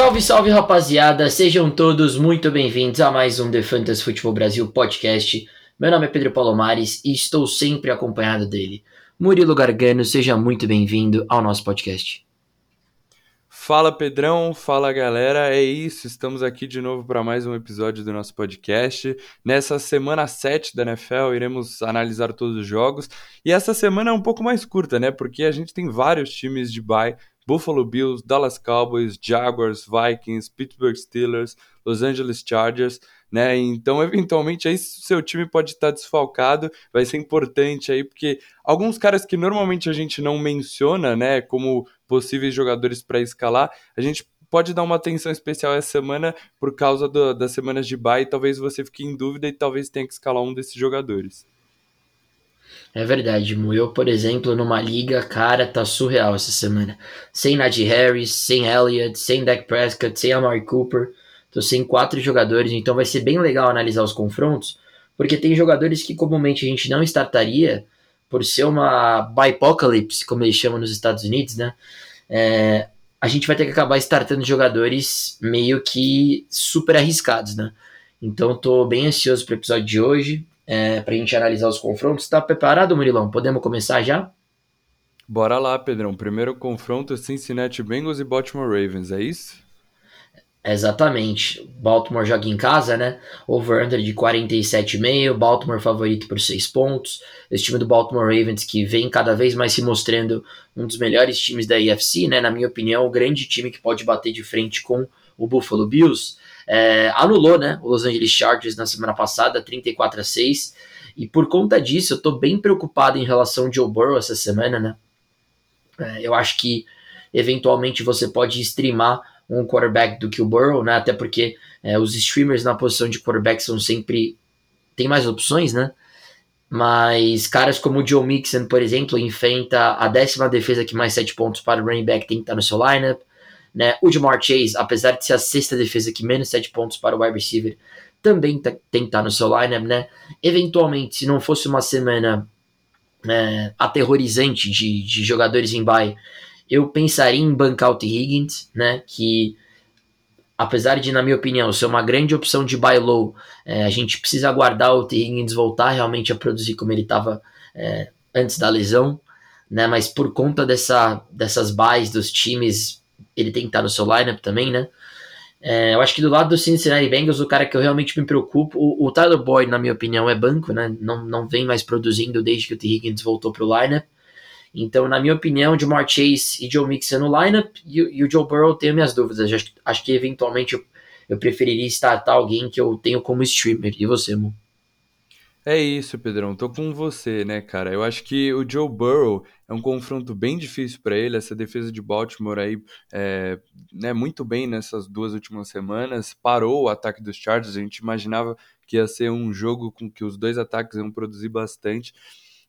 Salve, salve rapaziada, sejam todos muito bem-vindos a mais um The Fantasy Futebol Brasil podcast. Meu nome é Pedro Palomares e estou sempre acompanhado dele. Murilo Gargano, seja muito bem-vindo ao nosso podcast. Fala Pedrão, fala galera, é isso, estamos aqui de novo para mais um episódio do nosso podcast. Nessa semana 7 da NFL, iremos analisar todos os jogos. E essa semana é um pouco mais curta, né? Porque a gente tem vários times de bye Buffalo Bills, Dallas Cowboys, Jaguars, Vikings, Pittsburgh Steelers, Los Angeles Chargers, né? Então, eventualmente, aí seu time pode estar desfalcado, vai ser importante aí, porque alguns caras que normalmente a gente não menciona, né, como possíveis jogadores para escalar, a gente pode dar uma atenção especial essa semana por causa do, das semanas de bye, talvez você fique em dúvida e talvez tenha que escalar um desses jogadores. É verdade, Mu. Eu, por exemplo, numa liga, cara, tá surreal essa semana. Sem Najee Harris, sem Elliott, sem Dak Prescott, sem Amari Cooper. Tô sem quatro jogadores, então vai ser bem legal analisar os confrontos, porque tem jogadores que comumente a gente não startaria por ser uma bipocalypse, como eles chamam nos Estados Unidos, né? É, a gente vai ter que acabar startando jogadores meio que super arriscados, né? Então tô bem ansioso pro episódio de hoje é, para a gente analisar os confrontos. Está preparado, Murilão? Podemos começar já? Bora lá, Pedrão. Primeiro confronto Cincinnati Bengals e Baltimore Ravens, é isso? Exatamente. Baltimore joga em casa, né? Over-under de 47,5. Baltimore favorito por 6 pontos. Esse time do Baltimore Ravens que vem cada vez mais se mostrando um dos melhores times da AFC, né? Na minha opinião, o grande time que pode bater de frente com o Buffalo Bills é, anulou né, o Los Angeles Chargers na semana passada, 34 a 6. E por conta disso, eu estou bem preocupado em relação ao Joe Burrow essa semana, né? É, eu acho que eventualmente você pode streamar um quarterback do que o Burrow, né? Até porque é, os streamers na posição de quarterback são sempre. tem mais opções, né? Mas caras como o Joe Mixon, por exemplo, enfrenta a décima defesa que mais 7 pontos para o running back tem que estar no seu lineup. Né? O Jamar Chase, apesar de ser a sexta defesa que menos 7 pontos para o wide receiver, também tá, tem que estar no seu lineup, né? Eventualmente, se não fosse uma semana é, aterrorizante de, de jogadores em bye, eu pensaria em bancar o T. Higgins, né? Que apesar de, na minha opinião, ser uma grande opção de buy low, é, a gente precisa aguardar o T. Higgins voltar realmente a produzir como ele estava é, antes da lesão, né? Mas por conta dessa, dessas buys dos times ele tem que estar no seu lineup também, né? É, eu acho que do lado do Cincinnati Bengals, o cara que eu realmente me preocupo, o, o Tyler Boyd, na minha opinião, é banco, né? Não, não vem mais produzindo desde que o T. Higgins voltou pro lineup. Então, na minha opinião, Jamar Chase e Joe Mixon no lineup e, e o Joe Burrow tenho minhas dúvidas. Acho, acho que eventualmente eu, eu preferiria startar alguém que eu tenho como streamer. E você, Mo? É isso, Pedrão. Tô com você, né, cara? Eu acho que o Joe Burrow é um confronto bem difícil para ele. Essa defesa de Baltimore aí, é, né, muito bem nessas duas últimas semanas. Parou o ataque dos Chargers. A gente imaginava que ia ser um jogo com que os dois ataques iam produzir bastante.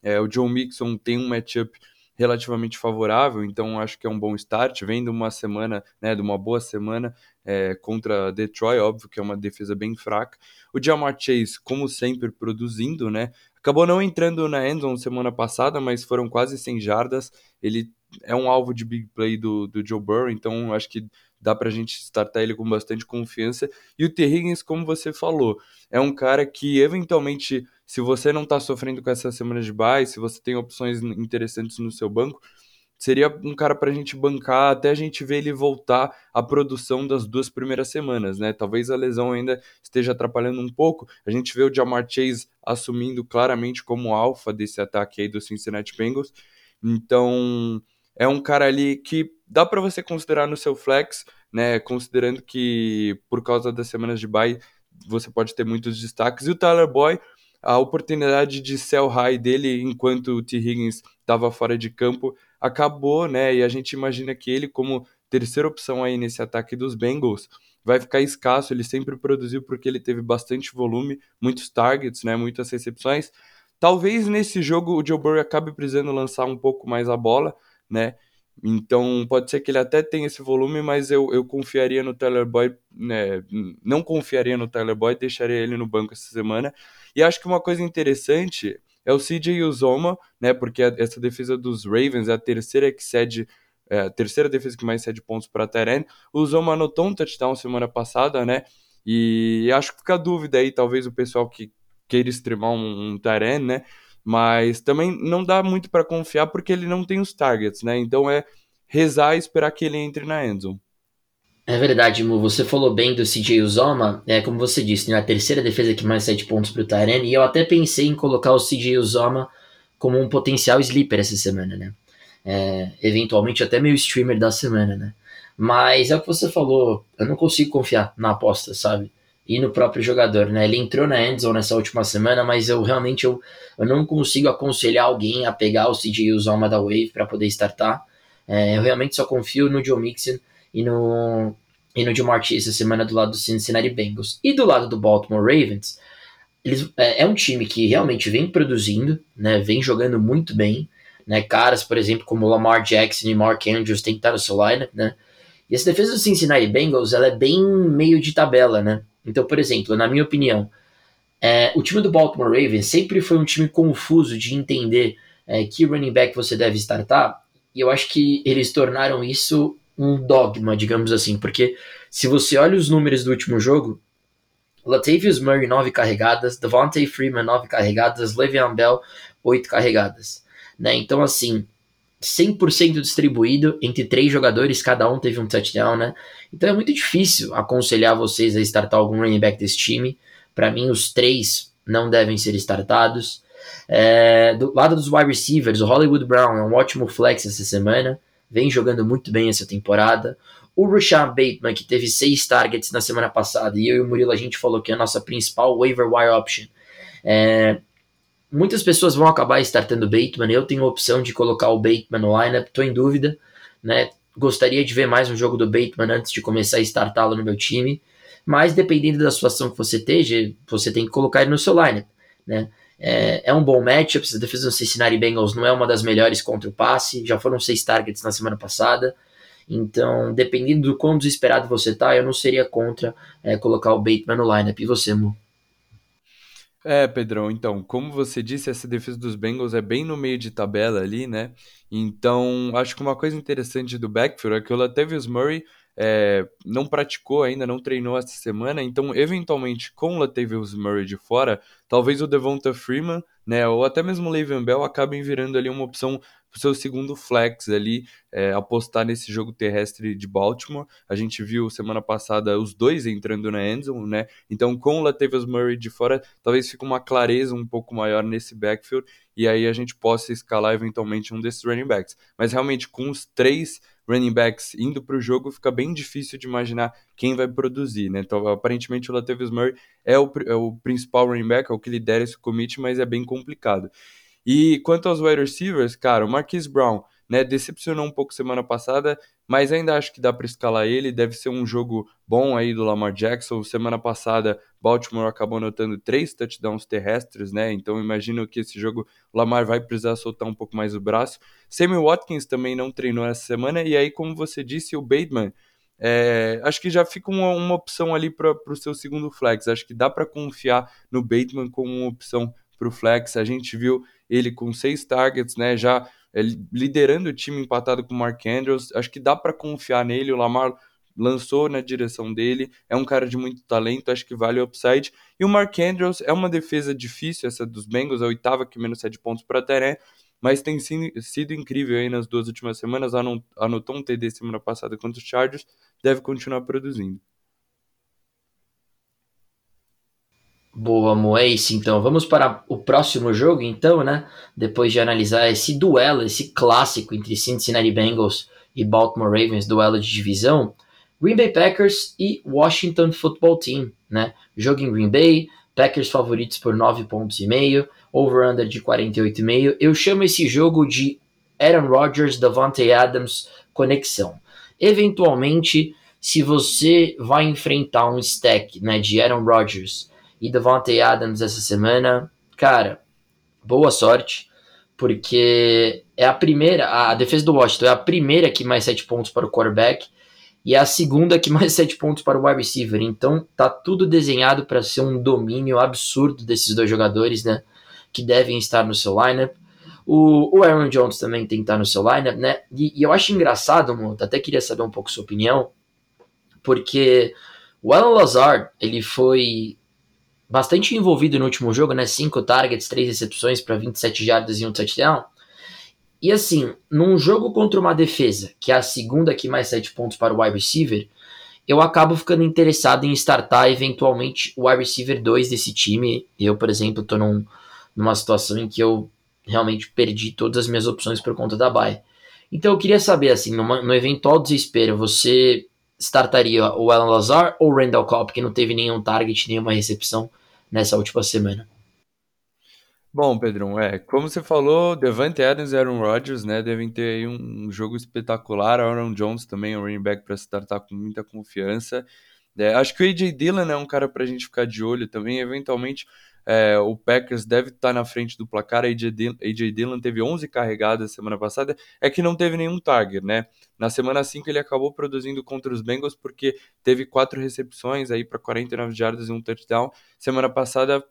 É, o Joe Mixon tem um matchup relativamente favorável, então acho que é um bom start. Vem de uma semana, né, de uma boa semana é, contra Detroit, óbvio que é uma defesa bem fraca. O Jamar Chase, como sempre, produzindo, né? Acabou não entrando na endzone semana passada, mas foram quase 100 jardas. Ele é um alvo de big play do, do Joe Burrow, então acho que dá pra gente startar ele com bastante confiança. E o T. Higgins, como você falou, é um cara que eventualmente, se você não tá sofrendo com essa semana de bye, se você tem opções interessantes no seu banco, seria um cara para a gente bancar até a gente ver ele voltar à produção das duas primeiras semanas, né? Talvez a lesão ainda esteja atrapalhando um pouco. A gente vê o Jamar Chase assumindo claramente como alfa desse ataque aí do Cincinnati Bengals. Então, é um cara ali que dá para você considerar no seu flex, né? Considerando que por causa das semanas de bye você pode ter muitos destaques. E o Tyler Boy, a oportunidade de sell high dele enquanto o T. Higgins estava fora de campo acabou, né? E a gente imagina que ele, como terceira opção aí nesse ataque dos Bengals, vai ficar escasso. Ele sempre produziu porque ele teve bastante volume, muitos targets, né? Muitas recepções. Talvez nesse jogo o Joe Burrow acabe precisando lançar um pouco mais a bola, né? Então pode ser que ele até tenha esse volume, mas eu, eu confiaria no Tyler Boyd, né? Não confiaria no Tyler Boyd, deixaria ele no banco essa semana. E acho que uma coisa interessante é o CJ Uzoma, né? Porque essa defesa dos Ravens é a terceira que cede é, terceira defesa que mais cede pontos para Teren. O Zoma anotou um touchdown semana passada, né? E acho que fica a dúvida aí, talvez o pessoal que queira extremar um, um Teren, né? Mas também não dá muito para confiar porque ele não tem os targets, né? Então é rezar e esperar que ele entre na endzone. É verdade, Mu. Você falou bem do CJ Uzoma. É como você disse, né? A terceira defesa que mais sete pontos para o Tyrene. E eu até pensei em colocar o CJ Uzoma como um potencial sleeper essa semana, né? É, eventualmente até meio streamer da semana, né? Mas é o que você falou. Eu não consigo confiar na aposta, sabe? E no próprio jogador, né? Ele entrou na endzone nessa última semana, mas eu realmente eu, eu não consigo aconselhar alguém a pegar o CJ Uzoma da Wave para poder startar. É, eu realmente só confio no Joe Mixon e no, e no Jamar Chase essa semana do lado do Cincinnati Bengals. E do lado do Baltimore Ravens, eles, é, é, um time que realmente vem produzindo, né, vem jogando muito bem. Né, caras, por exemplo, como Lamar Jackson e Mark Andrews tem que estar no seu lineup, né? E essa defesa do Cincinnati Bengals, ela é bem meio de tabela, né? Então, por exemplo, na minha opinião, é, o time do Baltimore Ravens sempre foi um time confuso de entender é, que running back você deve startar, e eu acho que eles tornaram isso um dogma, digamos assim, porque se você olha os números do último jogo, Latavius Murray 9 carregadas, Devontae Freeman 9 carregadas, Le'Veon Bell 8 carregadas, né? Então assim, 100% distribuído entre três jogadores, cada um teve um touchdown, né? Então é muito difícil aconselhar vocês a startar algum running back desse time. Para mim, os três não devem ser startados. É, do lado dos wide receivers, o Hollywood Brown é um ótimo flex essa semana vem jogando muito bem essa temporada. O Rashawn Bateman, que teve seis targets na semana passada, e eu e o Murilo a gente falou que é a nossa principal waiver wire option. É, muitas pessoas vão acabar startando o Bateman. Eu tenho a opção de colocar o Bateman no lineup, estou em dúvida. Né? Gostaria de ver mais um jogo do Bateman antes de começar a startá-lo no meu time. Mas dependendo da situação que você esteja, você tem que colocar ele no seu lineup. Né? É, é um bom matchup. A defesa do Cincinnati Bengals não é uma das melhores contra o passe. Já foram seis targets na semana passada. Então, dependendo do quão desesperado você tá, eu não seria contra é, colocar o Bateman no lineup. E você, Mu? É, Pedrão, então, como você disse, essa defesa dos Bengals é bem no meio de tabela ali, né? Então, acho que uma coisa interessante do backfield é que o Latavius Murray é, não praticou ainda, não treinou essa semana, então eventualmente com o Latavius Murray de fora, talvez o Devonta Freeman, né, ou até mesmo o Le'Veon Bell acabem virando ali uma opção para o seu segundo flex ali, é, apostar nesse jogo terrestre de Baltimore. A gente viu semana passada os dois entrando na endzone, né? Então com o Latavius Murray de fora, talvez fique uma clareza um pouco maior nesse backfield e aí a gente possa escalar eventualmente um desses running backs. Mas realmente com os três running backs indo para o jogo, fica bem difícil de imaginar quem vai produzir, né? Então, aparentemente o Latavius Murray é o, é o principal running back, é o que lidera esse commit, mas é bem complicado. E quanto aos wide receivers, cara, o Marquise Brown, né, decepcionou um pouco semana passada, mas ainda acho que dá para escalar ele. Deve ser um jogo bom aí do Lamar Jackson. Semana passada, Baltimore acabou anotando três touchdowns terrestres, né? Então imagino que esse jogo Lamar vai precisar soltar um pouco mais o braço. Sammy Watkins também não treinou essa semana, e aí, como você disse, o Bateman. É, acho que já fica uma, uma opção ali para o seu segundo flex. Acho que dá para confiar no Bateman como uma opção para o flex. A gente viu ele com seis targets, né? Já é, liderando o time empatado com o Mark Andrews. Acho que dá para confiar nele. O Lamar lançou na direção dele, é um cara de muito talento, acho que vale o upside. E o Mark Andrews é uma defesa difícil, essa dos Bengals, a oitava que menos 7 pontos para Teré, mas tem sido incrível aí nas duas últimas semanas, anotou um TD semana passada contra os Chargers, deve continuar produzindo. Boa, Moace. Então, vamos para o próximo jogo, então, né? Depois de analisar esse duelo, esse clássico entre Cincinnati Bengals e Baltimore Ravens, duelo de divisão. Green Bay Packers e Washington Football Team, né? Jogo em Green Bay, Packers favoritos por 9 pontos e meio, over-under de 48,5. Eu chamo esse jogo de Aaron Rodgers, Davante Adams conexão. Eventualmente, se você vai enfrentar um stack né, de Aaron Rodgers e Davante Adams essa semana, cara, boa sorte, porque é a primeira, a defesa do Washington é a primeira que mais 7 pontos para o quarterback e é a segunda que mais 7 pontos para o wide receiver. Então tá tudo desenhado para ser um domínio absurdo desses dois jogadores, né? Que devem estar no seu lineup. O, o Aaron Jones também tem que estar no seu lineup, né? E, e eu acho engraçado, Monta, até queria saber um pouco sua opinião, porque o Alan Lazard, ele foi bastante envolvido no último jogo, né? Cinco targets, três recepções para 27 jardas e um touchdown. E assim, num jogo contra uma defesa, que é a segunda que mais sete pontos para o wide receiver, eu acabo ficando interessado em startar eventualmente o wide receiver 2 desse time. Eu, por exemplo, estou num, numa situação em que eu realmente perdi todas as minhas opções por conta da bye. Então eu queria saber, assim, numa, no eventual desespero, você startaria o Alan Lazar ou o Randall Cobb, que não teve nenhum target, nenhuma recepção nessa última semana? Bom, Pedrão, é, como você falou, Devante Adams e Aaron Rodgers, né, devem ter aí um, jogo espetacular, Aaron Jones também, um running back para startar com muita confiança. É, acho que o AJ Dillon é um cara para a gente ficar de olho também, eventualmente é, o Packers deve estar tá na frente do placar. AJ Dillon, AJ Dillon teve 11 carregadas semana passada. É que não teve nenhum target, né? Na semana 5 ele acabou produzindo contra os Bengals porque teve quatro recepções aí para 49 jardas e um touchdown. Semana passada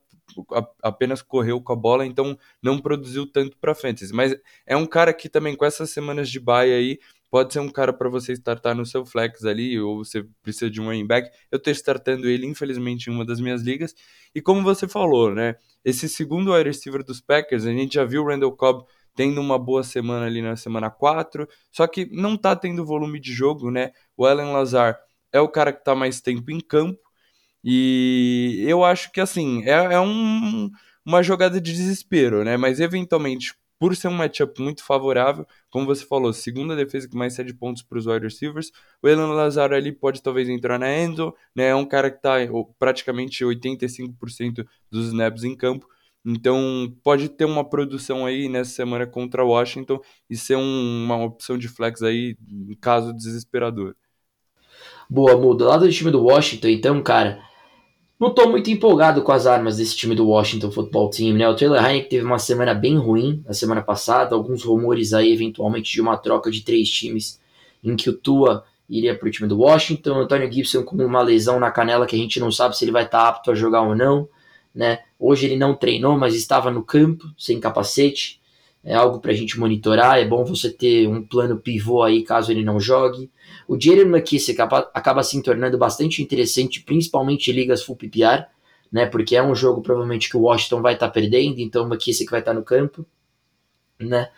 apenas correu com a bola, então não produziu tanto para fantasy. Mas é um cara que também com essas semanas de bye aí pode ser um cara para você startar no seu flex ali, ou você precisa de um running back. Eu estou startando ele, infelizmente, em uma das minhas ligas. E como você falou, né? Esse segundo wide receiver dos Packers, a gente já viu o Randall Cobb tendo uma boa semana ali na semana 4, só que não tá tendo volume de jogo, né? O Allen Lazar é o cara que tá mais tempo em campo. E eu acho que assim, é, é um, uma jogada de desespero, né? Mas eventualmente por ser um matchup muito favorável, como você falou, segunda defesa que mais cede pontos para os wide receivers, o Elan Lazaro ali pode talvez entrar na endzone, né? É um cara que está praticamente 85% dos snaps em campo, então pode ter uma produção aí nessa semana contra Washington e ser um, uma opção de flex aí caso desesperador. Boa, muda. Lá do time do Washington, então, cara, não estou muito empolgado com as armas desse time do Washington Football Team, né? O Taylor Heineken teve uma semana bem ruim na semana passada, alguns rumores aí eventualmente de uma troca de três times em que o Tua iria para o time do Washington, o Antônio Gibson com uma lesão na canela que a gente não sabe se ele vai estar tá apto a jogar ou não, né? Hoje ele não treinou, mas estava no campo sem capacete. É algo para a gente monitorar. É bom você ter um plano pivô aí caso ele não jogue. O Jerry McKissick acaba, acaba se tornando bastante interessante, principalmente em ligas full PPR, né? Porque é um jogo provavelmente que o Washington vai estar tá perdendo, então o McKissick vai estar tá no campo, né?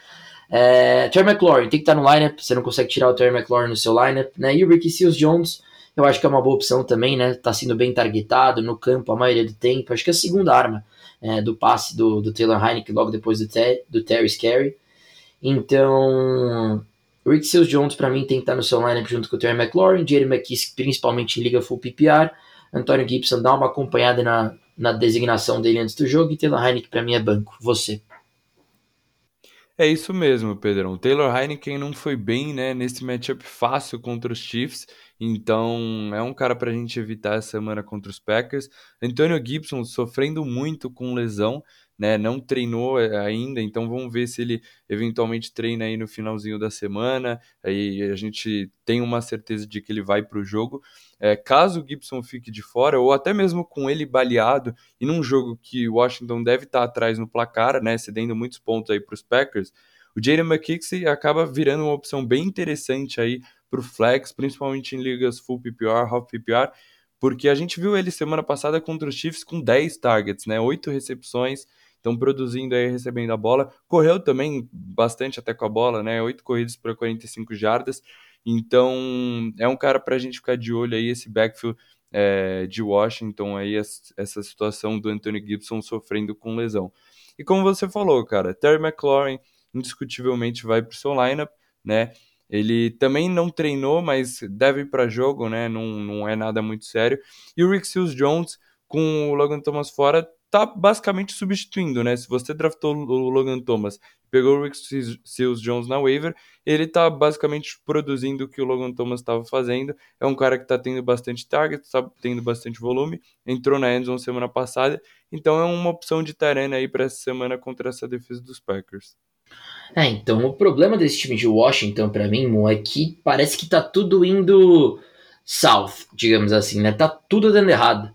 É, Terry McLaurin tem que estar tá no lineup, você não consegue tirar o Terry McLaurin no seu lineup, né? E o Ricky Seals Jones, eu acho que é uma boa opção também, né? Tá sendo bem targetado no campo a maioria do tempo. Acho que é a segunda arma é, do passe do, do Taylor Heineken logo depois do, do Terry Scary. Então, Rick Seals Jones, para mim, tem que estar no seu lineup junto com o Terry McLaurin, Jerry McKissick, principalmente em Liga Full PPR. Antônio Gibson dá uma acompanhada na, na designação dele antes do jogo. E Taylor Heineken, para mim, é banco. Você. É isso mesmo, Pedrão. Taylor Heineken não foi bem né, nesse matchup fácil contra os Chiefs. Então, é um cara para a gente evitar essa semana contra os Packers. Antônio Gibson sofrendo muito com lesão né? Não treinou eh, ainda, então vamos ver se ele eventualmente treina aí no finalzinho da semana. Aí a gente tem uma certeza de que ele vai para o jogo. É, caso o Gibson fique de fora, ou até mesmo com ele baleado, e num jogo que o Washington deve estar tá atrás no placar, né? Cedendo muitos pontos aí para os Packers, o Jaden McKinsey acaba virando uma opção bem interessante aí para o flex, principalmente em ligas full PPR, half PPR, porque a gente viu ele semana passada contra os Chiefs com 10 targets, né? 8 recepções, estão produzindo aí, recebendo a bola. Correu também bastante até com a bola, né? Oito corridas para 45 jardas. Então, é um cara para a gente ficar de olho aí, esse backfield é, de Washington, aí, essa situação do Anthony Gibson sofrendo com lesão. E como você falou, cara, Terry McLaurin indiscutivelmente vai para o seu lineup, né? Ele também não treinou, mas deve ir para jogo, né? Não, não é nada muito sério. E o Rick Seals Jones, com o Logan Thomas fora, tá basicamente substituindo, né? Se você draftou o Logan Thomas, pegou o Rick Seals Jones na waiver, ele tá basicamente produzindo o que o Logan Thomas estava fazendo. É um cara que tá tendo bastante target, tá tendo bastante volume, entrou na endzone semana passada, então é uma opção de Tarena aí para essa semana contra essa defesa dos Packers. É, então o problema desse time de Washington para mim, Mo, é que parece que tá tudo indo south, digamos assim, né? Tá tudo dando errado,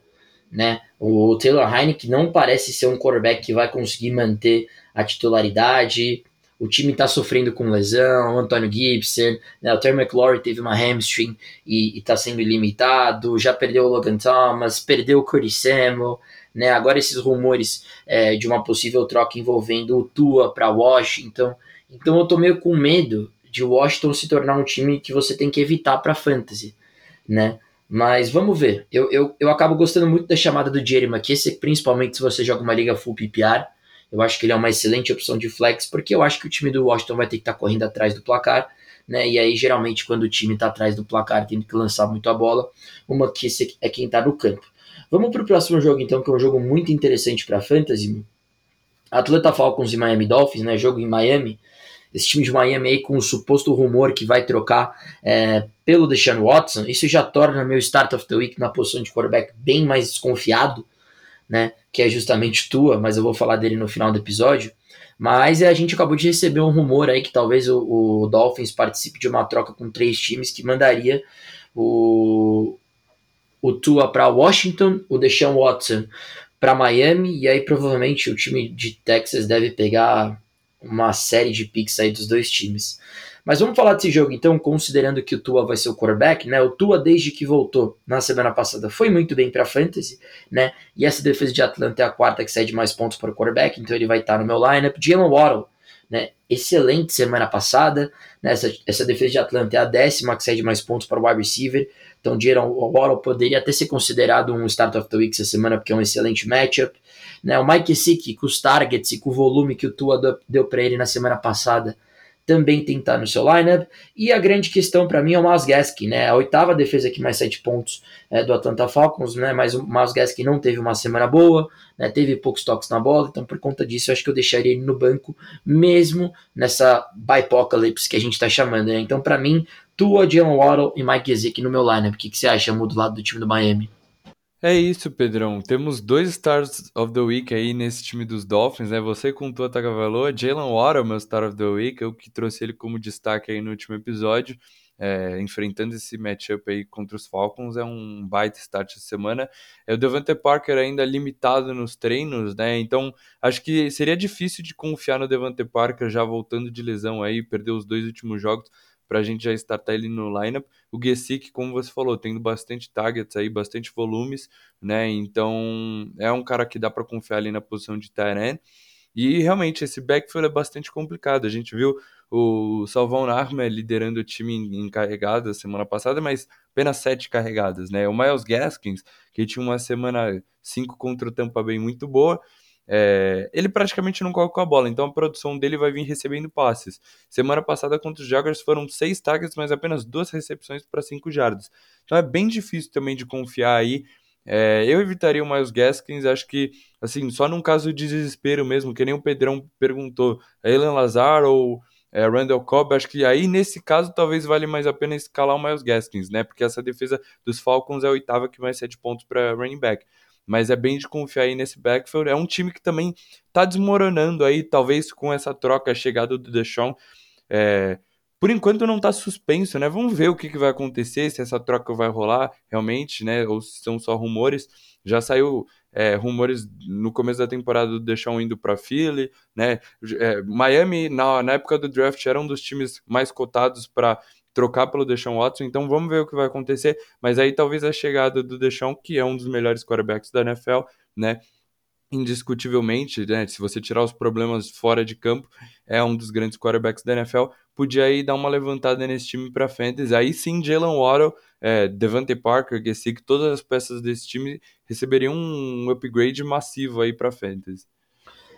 né? O Taylor Heineken não parece ser um quarterback que vai conseguir manter a titularidade. O time está sofrendo com lesão, o Antônio Gibson, né, o Terry McLaurin teve uma hamstring e está sendo limitado, já perdeu o Logan Thomas, perdeu o Curtis Samuel, né, agora esses rumores é, de uma possível troca envolvendo o Tua para Washington. Então eu tô meio com medo de Washington se tornar um time que você tem que evitar para fantasy, né? Mas vamos ver. Eu, eu, eu acabo gostando muito da chamada do Jerry McKissick, principalmente se você joga uma liga full PPR. Eu acho que ele é uma excelente opção de flex, porque eu acho que o time do Washington vai ter que estar tá correndo atrás do placar, né? E aí, geralmente, quando o time está atrás do placar, tendo que lançar muito a bola, o McKissick é quem está no campo. Vamos para o próximo jogo, então, que é um jogo muito interessante para fantasy. Atlanta Falcons e Miami Dolphins, né? Jogo em Miami esse time de Miami aí com o suposto rumor que vai trocar é, pelo Deshaun Watson, isso já torna meu start of the week na posição de quarterback bem mais desconfiado, né? Que é justamente tua, mas eu vou falar dele no final do episódio. Mas é, a gente acabou de receber um rumor aí que talvez o, o Dolphins participe de uma troca com três times que mandaria o, o Tua para Washington, o Deshaun Watson para Miami, e aí provavelmente o time de Texas deve pegar uma série de picks aí dos dois times. Mas vamos falar desse jogo então, considerando que o Tua vai ser o quarterback, né? O Tua desde que voltou na semana passada foi muito bem para fantasy, né? E essa defesa de Atlanta é a quarta que cede mais pontos para o quarterback, então ele vai estar no meu lineup. Jalen Waddle, né? Excelente semana passada, né? Essa, essa defesa de Atlanta é a décima que cede mais pontos para o wide receiver. Então, Jalen Waddle poderia até ser considerado um start of the week essa semana, porque é um excelente matchup. Né? O Mike Sick, com os targets e com o volume que o Tua deu para ele na semana passada, também tem que estar no seu lineup. E a grande questão para mim é o Miles Gaskin, né? A oitava defesa aqui mais sete pontos é, do Atlanta Falcons, né? Mas o Miles Gaskin não teve uma semana boa, né? Teve poucos toques na bola, então por conta disso eu acho que eu deixaria ele no banco mesmo nessa bipocalypse que a gente está chamando, né? Então para mim, Tua, Jalen Waddle e Mike Gesicki no meu lineup. O que, que você acha, Mudo, do lado do time do Miami? É isso, Pedrão. Temos dois Stars of the Week aí nesse time dos Dolphins, né? Você com Tua Tagovailoa, Jalen Waddle, meu Star of the Week, eu que trouxe ele como destaque aí no último episódio, é, enfrentando esse matchup aí contra os Falcons, é um baita start essa semana. É o Devante Parker ainda limitado nos treinos, né? Então, acho que seria difícil de confiar no Devante Parker já voltando de lesão aí, perdeu os dois últimos jogos para a gente já startar ele no lineup. O Gesick, como você falou, tendo bastante targets aí, bastante volumes, né? Então é um cara que dá para confiar ali na posição de Tyrant. E realmente esse backfield é bastante complicado. A gente viu o Salvão Arma liderando o time em, carregadas semana passada, mas apenas sete carregadas, né? O Miles Gaskins, que tinha uma semana 5 contra o Tampa Bay muito boa, é, ele praticamente não coloca a bola, então a produção dele vai vir recebendo passes. Semana passada contra os Jaguars foram seis targets, mas apenas duas recepções para cinco jardas. Então é bem difícil também de confiar aí. É, eu evitaria o Miles Gaskins, acho que, assim, só num caso de desespero mesmo, que nem o Pedrão perguntou, a Elan Lazar ou é, Randall Cobb, acho que aí nesse caso talvez vale mais a pena escalar o Miles Gaskins, né? Porque essa defesa dos Falcons é a oitava que mais sete pontos para running back mas é bem de confiar aí nesse backfield. É um time que também tá desmoronando aí, talvez com essa troca, a chegada do Deshaun. É, por enquanto não tá suspenso, né? Vamos ver o que, que vai acontecer, se essa troca vai rolar realmente, né? Ou se são só rumores. Já saiu é, rumores no começo da temporada do Deshaun indo para Philly, né? É, Miami, na, na época do draft, era um dos times mais cotados para trocar pelo Deshaun Watson, então vamos ver o que vai acontecer, mas aí talvez a chegada do Deshaun, que é um dos melhores quarterbacks da NFL, né, indiscutivelmente, né, se você tirar os problemas fora de campo, é um dos grandes quarterbacks da NFL, podia aí dar uma levantada nesse time para fantasy, aí sim Jalen Waddle, é, Devante Parker, Gesick, todas as peças desse time receberiam um upgrade massivo aí para fantasy.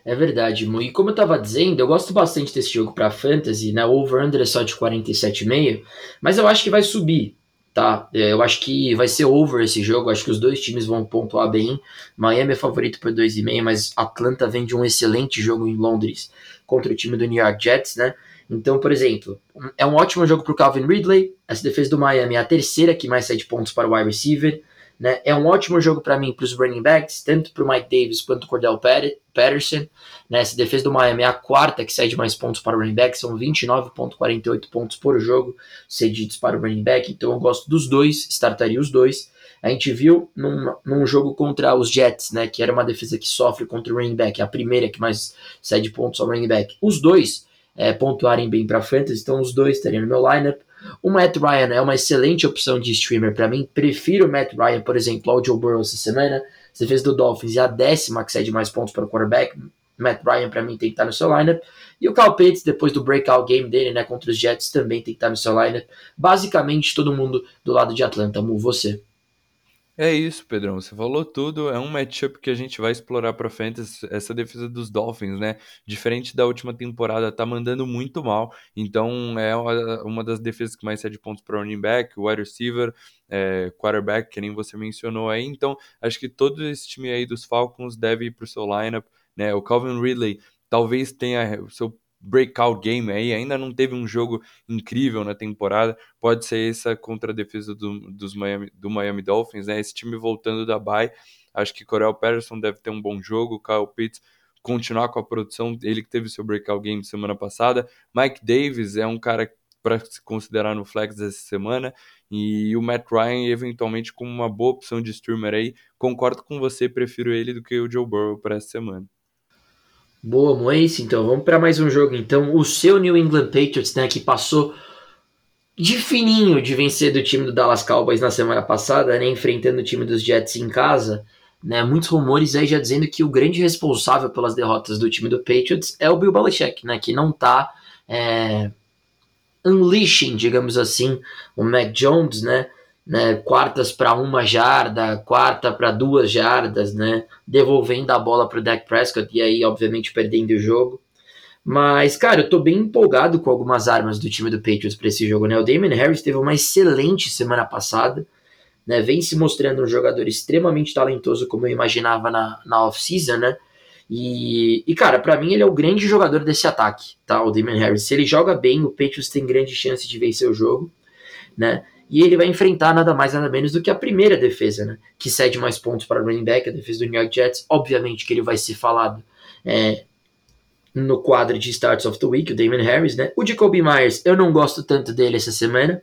É verdade. E como eu tava dizendo, eu gosto bastante desse jogo para fantasy, né? O over-under é só de 47,5, mas eu acho que vai subir, tá? É, eu acho que vai ser over esse jogo, acho que os dois times vão pontuar bem. Miami é favorito por 2,5, mas Atlanta vem de um excelente jogo em Londres contra o time do New York Jets, né? Então, por exemplo, é um ótimo jogo para o Calvin Ridley. Essa defesa do Miami é a terceira que mais de pontos para o wide receiver. Né? É um ótimo jogo para mim, para os running backs, tanto para o Mike Davis quanto o Cordell Patterson. Né? Essa defesa do Miami é a quarta que cede mais pontos para o running back, são 29,48 pontos por jogo cedidos para o running back. Então eu gosto dos dois, startaria os dois. A gente viu num, num jogo contra os Jets, né, que era uma defesa que sofre contra o running back, a primeira que mais cede pontos ao running back. Os dois é, pontuarem bem para fantasy, então os dois estariam no meu lineup. O Matt Ryan é uma excelente opção de streamer para mim. Prefiro o Matt Ryan, por exemplo, ao Joe Burrow essa semana. Você fez do Dolphins e a décima que cede mais pontos para o quarterback. Matt Ryan, para mim, tem que estar no seu lineup. E o Cal Pitts, depois do breakout game dele, né, contra os Jets, também tem que estar no seu lineup. Basicamente, todo mundo do lado de Atlanta. Mu, você. É isso, Pedrão. Você falou tudo. É um matchup que a gente vai explorar para frente. Essa defesa dos Dolphins, né? Diferente da última temporada, tá mandando muito mal. Então é uma das defesas que mais cede pontos para running back, wide receiver, é, quarterback, que nem você mencionou aí. Então acho que todo esse time aí dos Falcons deve ir o seu lineup. Né? O Calvin Ridley talvez tenha o seu breakout game aí, ainda não teve um jogo incrível na temporada, pode ser essa contra a defesa do, dos Miami, do Miami Dolphins, né? Esse time voltando da bye, acho que Corel Patterson deve ter um bom jogo, Kyle Pitts continuar com a produção, ele que teve seu breakout game semana passada, Mike Davis é um cara para se considerar no flex essa semana, e o Matt Ryan eventualmente como uma boa opção de streamer aí, concordo com você, prefiro ele do que o Joe Burrow para essa semana. Boa, Moense. Então vamos para mais um jogo. Então, o seu New England Patriots, né, que passou de fininho de vencer do time do Dallas Cowboys na semana passada, né, enfrentando o time dos Jets em casa. Né, muitos rumores aí já dizendo que o grande responsável pelas derrotas do time do Patriots é o Bill Belichick, né, que não tá é, unleashing, digamos assim, o Mac Jones, né, né, quartas para uma jarda, quarta para duas jardas, né, devolvendo a bola para o Dak Prescott e aí, obviamente, perdendo o jogo. Mas, cara, eu tô bem empolgado com algumas armas do time do Patriots para esse jogo, né? O Damon Harris teve uma excelente semana passada, né? Vem se mostrando um jogador extremamente talentoso, como eu imaginava na, na off-season, né? E, e cara, para mim ele é o grande jogador desse ataque, tá? O Damon Harris. Se ele joga bem, o Patriots tem grande chance de vencer o jogo, né? E ele vai enfrentar nada mais nada menos do que a primeira defesa, né? Que cede mais pontos para o running back, a defesa do New York Jets. Obviamente que ele vai ser falado é, no quadro de Starts of the Week, o Damon Harris, né? O Jacoby Myers, eu não gosto tanto dele essa semana,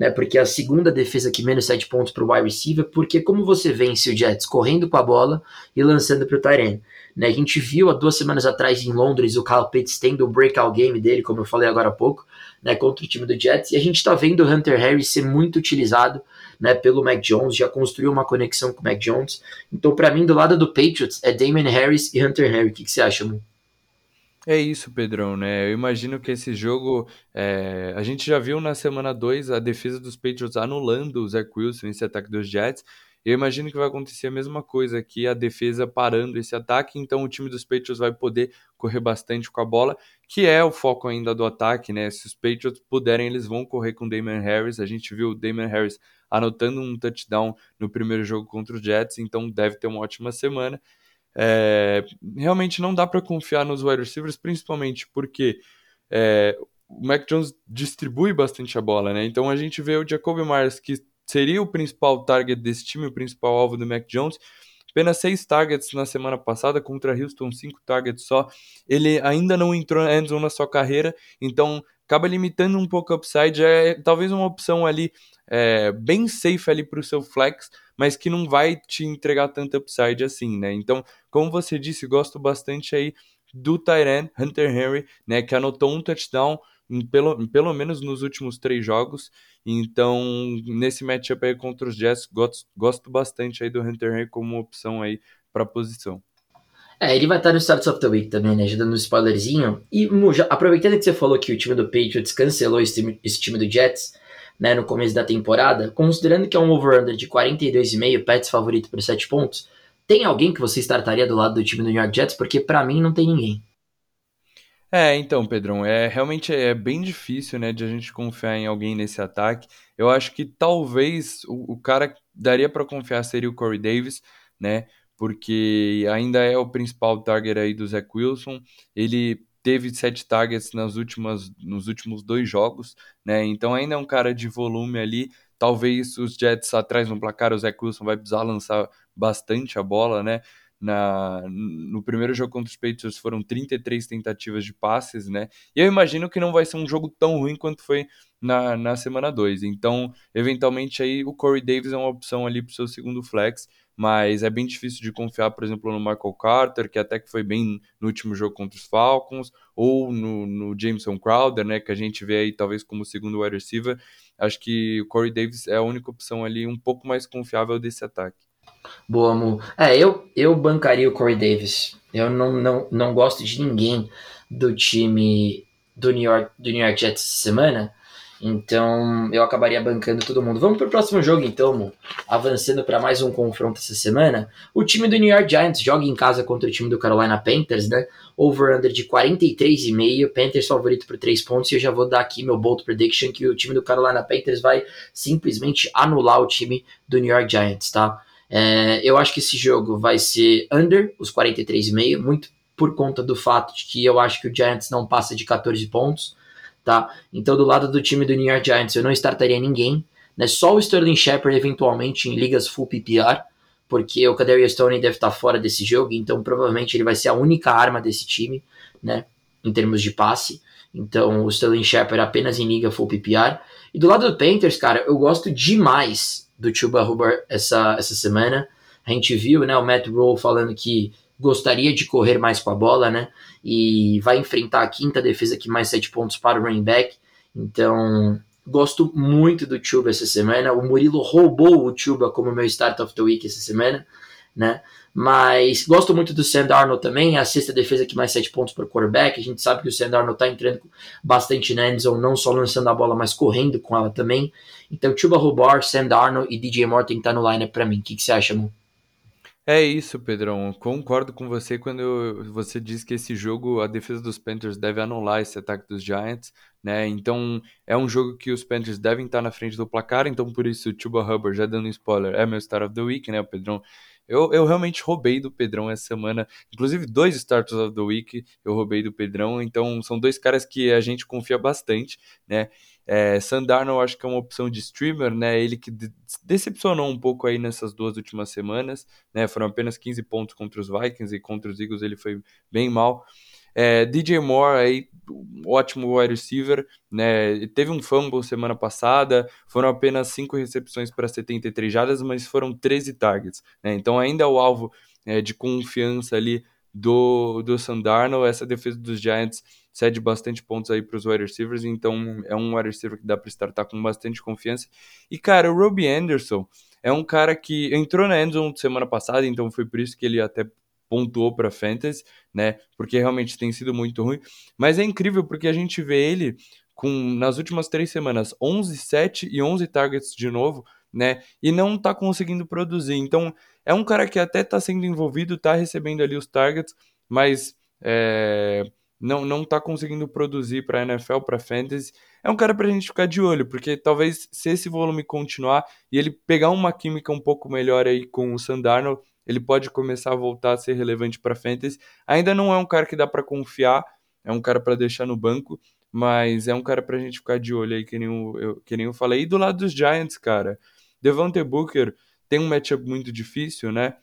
né? Porque é a segunda defesa que menos cede pontos para o wide receiver, porque como você vence o Jets correndo com a bola e lançando para o Tyrene? Né, a gente viu há duas semanas atrás em Londres o Kyle Pitts tendo o breakout game dele, como eu falei agora há pouco, né, contra o time do Jets, e a gente está vendo o Hunter Harris ser muito utilizado né, pelo Mac Jones, já construiu uma conexão com o Mac Jones. Então, para mim, do lado do Patriots, é Damon Harris e Hunter Harris. O que, que você acha, mano? É isso, Pedrão, né? Eu imagino que esse jogo. É... A gente já viu na semana 2 a defesa dos Patriots anulando o Zach Wilson, esse ataque dos Jets. Eu imagino que vai acontecer a mesma coisa aqui, a defesa parando esse ataque, então o time dos Patriots vai poder correr bastante com a bola, que é o foco ainda do ataque, né? Se os Patriots puderem, eles vão correr com o Damon Harris. A gente viu o Damon Harris anotando um touchdown no primeiro jogo contra os Jets, então deve ter uma ótima semana. É, realmente não dá para confiar nos wide receivers, principalmente porque é, o Mac Jones distribui bastante a bola, né? Então a gente vê o Jacoby Myers, que seria o principal target desse time, o principal alvo do Mac Jones. Apenas seis targets na semana passada, contra Houston, cinco targets só. Ele ainda não entrou na endzone na sua carreira, então acaba limitando um pouco o upside. É talvez uma opção ali é, bem safe ali para o seu flex, mas que não vai te entregar tanto upside assim, né? Então, como você disse, gosto bastante aí do Tyran Hunter Henry, né, que anotou um touchdown pelo, pelo menos nos últimos três jogos. Então, nesse matchup aí contra os Jets, gosto, gosto bastante aí do Hunter Henry como opção aí para a posição. É, ele vai estar no Starts of the Week também, né? Já dando um spoilerzinho. E, já, aproveitando que você falou que o time do Patriots cancelou esse time, esse time do Jets, né, no começo da temporada, considerando que é um over-under de 42,5, Pets favorito por 7 pontos, tem alguém que você startaria do lado do time do New York Jets? Porque para mim não tem ninguém. É, então, Pedrão, é realmente é bem difícil, né, de a gente confiar em alguém nesse ataque. Eu acho que talvez o, o cara daria para confiar seria o Corey Davis, né? Porque ainda é o principal target aí do Zach Wilson. Ele teve sete targets nas últimas, nos últimos dois jogos, né? Então ainda é um cara de volume ali. Talvez os Jets atrás no placar, o Zach Wilson vai precisar lançar bastante a bola, né? Na, no primeiro jogo contra os Patriots foram 33 tentativas de passes, né? E eu imagino que não vai ser um jogo tão ruim quanto foi na, na semana 2. Então, eventualmente aí o Corey Davis é uma opção ali para o seu segundo flex, mas é bem difícil de confiar, por exemplo, no Michael Carter, que até que foi bem no último jogo contra os Falcons, ou no, no Jameson Crowder, né, que a gente vê aí talvez como segundo wide receiver. Acho que o Corey Davis é a única opção ali um pouco mais confiável desse ataque. Boa, Mu. É, eu, eu bancaria o Corey Davis. Eu não, não, não gosto de ninguém do time do New York, do New York Jets essa semana. Então eu acabaria bancando todo mundo. Vamos para o próximo jogo então, Mo. avançando para mais um confronto essa semana. O time do New York Giants joga em casa contra o time do Carolina Panthers, né? Over-under de 43,5, Panthers favorito por 3 pontos. E eu já vou dar aqui meu bold prediction que o time do Carolina Panthers vai simplesmente anular o time do New York Giants, tá? É, eu acho que esse jogo vai ser under os 43,5, muito por conta do fato de que eu acho que o Giants não passa de 14 pontos tá? Então, do lado do time do New York Giants, eu não startaria ninguém, né? Só o Sterling Shepard, eventualmente, em ligas full PPR, porque o Kadarius Stone deve estar fora desse jogo, então provavelmente ele vai ser a única arma desse time, né? Em termos de passe. Então, o Sterling Shepard apenas em liga full PPR. E do lado do Panthers, cara, eu gosto demais do Chuba Hubbard essa, essa semana. A gente viu, né, o Matt Rule falando que gostaria de correr mais com a bola, né? E vai enfrentar a quinta defesa que mais sete pontos para o running back. Então, gosto muito do Chuba essa semana. O Murilo roubou o Chuba como meu start of the week essa semana, né? Mas gosto muito do Sam Darnold também, a sexta defesa que mais sete pontos para o quarterback. A gente sabe que o Sam Darnold está entrando bastante na endzone, não só lançando a bola, mas correndo com ela também. Então, Chuba Robar, Sam Darnold e DJ Moore tem que estar tá no lineup para mim. O que, que você acha, Mo? É isso, Pedrão. Concordo com você quando você diz que esse jogo, a defesa dos Panthers deve anular esse ataque dos Giants, né? Então, é um jogo que os Panthers devem estar na frente do placar, então por isso o Tuba Hubbard, já dando spoiler, é meu Star of the Week, né? O Pedrão eu, eu realmente roubei do Pedrão essa semana. Inclusive, dois Starters of the Week eu roubei do Pedrão. Então, são dois caras que a gente confia bastante, né? É, Sandarno eu acho que é uma opção de streamer, né? Ele que decepcionou um pouco aí nessas duas últimas semanas, né? Foram apenas 15 pontos contra os Vikings e contra os Eagles ele foi bem mal. É, DJ Moore aí, ótimo wide receiver, né? Teve um fumble semana passada, foram apenas 5 recepções para 73 jardas, mas foram 13 targets, né? Então ainda é o alvo é, de confiança ali do, do Sandarno. Essa defesa dos Giants cede bastante pontos aí para os wide receivers, então é um wide receiver que dá para startar com bastante confiança. E cara, o Robbie Anderson é um cara que entrou na endzone semana passada, então foi por isso que ele até pontuou para fantasy, né? Porque realmente tem sido muito ruim, mas é incrível porque a gente vê ele com nas últimas três semanas 11, 7 e 11 targets de novo, né? E não tá conseguindo produzir. Então, é um cara que até tá sendo envolvido, tá recebendo ali os targets, mas é, não, não tá conseguindo produzir para NFL, para fantasy. É um cara para a gente ficar de olho, porque talvez se esse volume continuar e ele pegar uma química um pouco melhor aí com o Sandarno, ele pode começar a voltar a ser relevante para fantasy. Ainda não é um cara que dá para confiar, é um cara para deixar no banco, mas é um cara para a gente ficar de olho aí, que nem, eu, que nem eu falei. E do lado dos Giants, cara, Devante Booker tem um matchup muito difícil, né?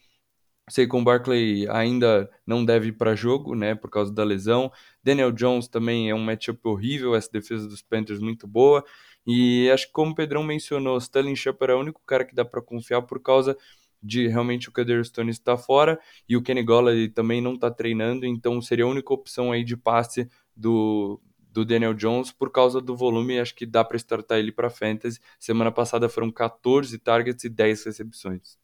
Saquon Barkley ainda não deve ir para jogo, né, por causa da lesão. Daniel Jones também é um matchup horrível, essa defesa dos Panthers muito boa. E acho que como o Pedrão mencionou, Sterling Shepard é o único cara que dá para confiar por causa de realmente o Kader Stone está fora e o Kenny Golladay também não está treinando, então seria a única opção aí de passe do, do Daniel Jones por causa do volume, acho que dá para startar ele para fantasy. Semana passada foram 14 targets e 10 recepções.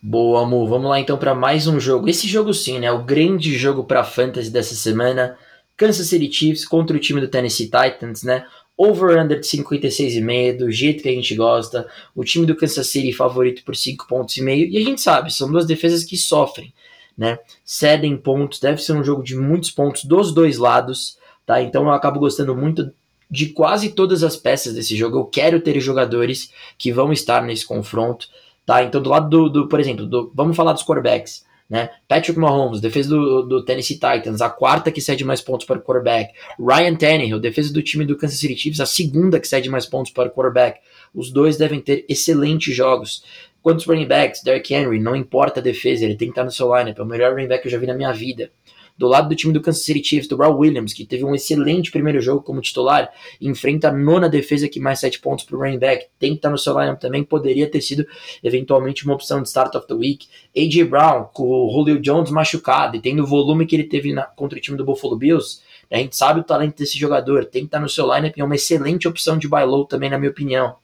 Boa, amor. Vamos lá então para mais um jogo. Esse jogo sim, né? O grande jogo para fantasy dessa semana. Kansas City Chiefs contra o time do Tennessee Titans, né? Over-under de 56,5, do jeito que a gente gosta. O time do Kansas City favorito por 5 pontos e meio. E a gente sabe, são duas defesas que sofrem, né? Cedem pontos, deve ser um jogo de muitos pontos dos dois lados, tá? Então eu acabo gostando muito de quase todas as peças desse jogo. Eu quero ter jogadores que vão estar nesse confronto. Tá? Então, do lado do, do por exemplo, do, vamos falar dos quarterbacks. Né? Patrick Mahomes, defesa do, do Tennessee Titans, a quarta que cede mais pontos para o quarterback. Ryan Tannehill, defesa do time do Kansas City Chiefs, a segunda que cede mais pontos para o quarterback. Os dois devem ter excelentes jogos. Quantos running backs? Derrick Henry, não importa a defesa, ele tem que estar no seu lineup, é o melhor running back que eu já vi na minha vida. Do lado do time do Kansas City Chiefs, do Brown Williams, que teve um excelente primeiro jogo como titular, enfrenta a nona defesa que mais 7 pontos para o running back, tem que estar no seu lineup também, poderia ter sido eventualmente uma opção de start of the week. A.J. Brown, com o Julio Jones machucado e tendo o volume que ele teve na, contra o time do Buffalo Bills, a gente sabe o talento desse jogador, tem que estar no seu lineup é uma excelente opção de buy low também, na minha opinião.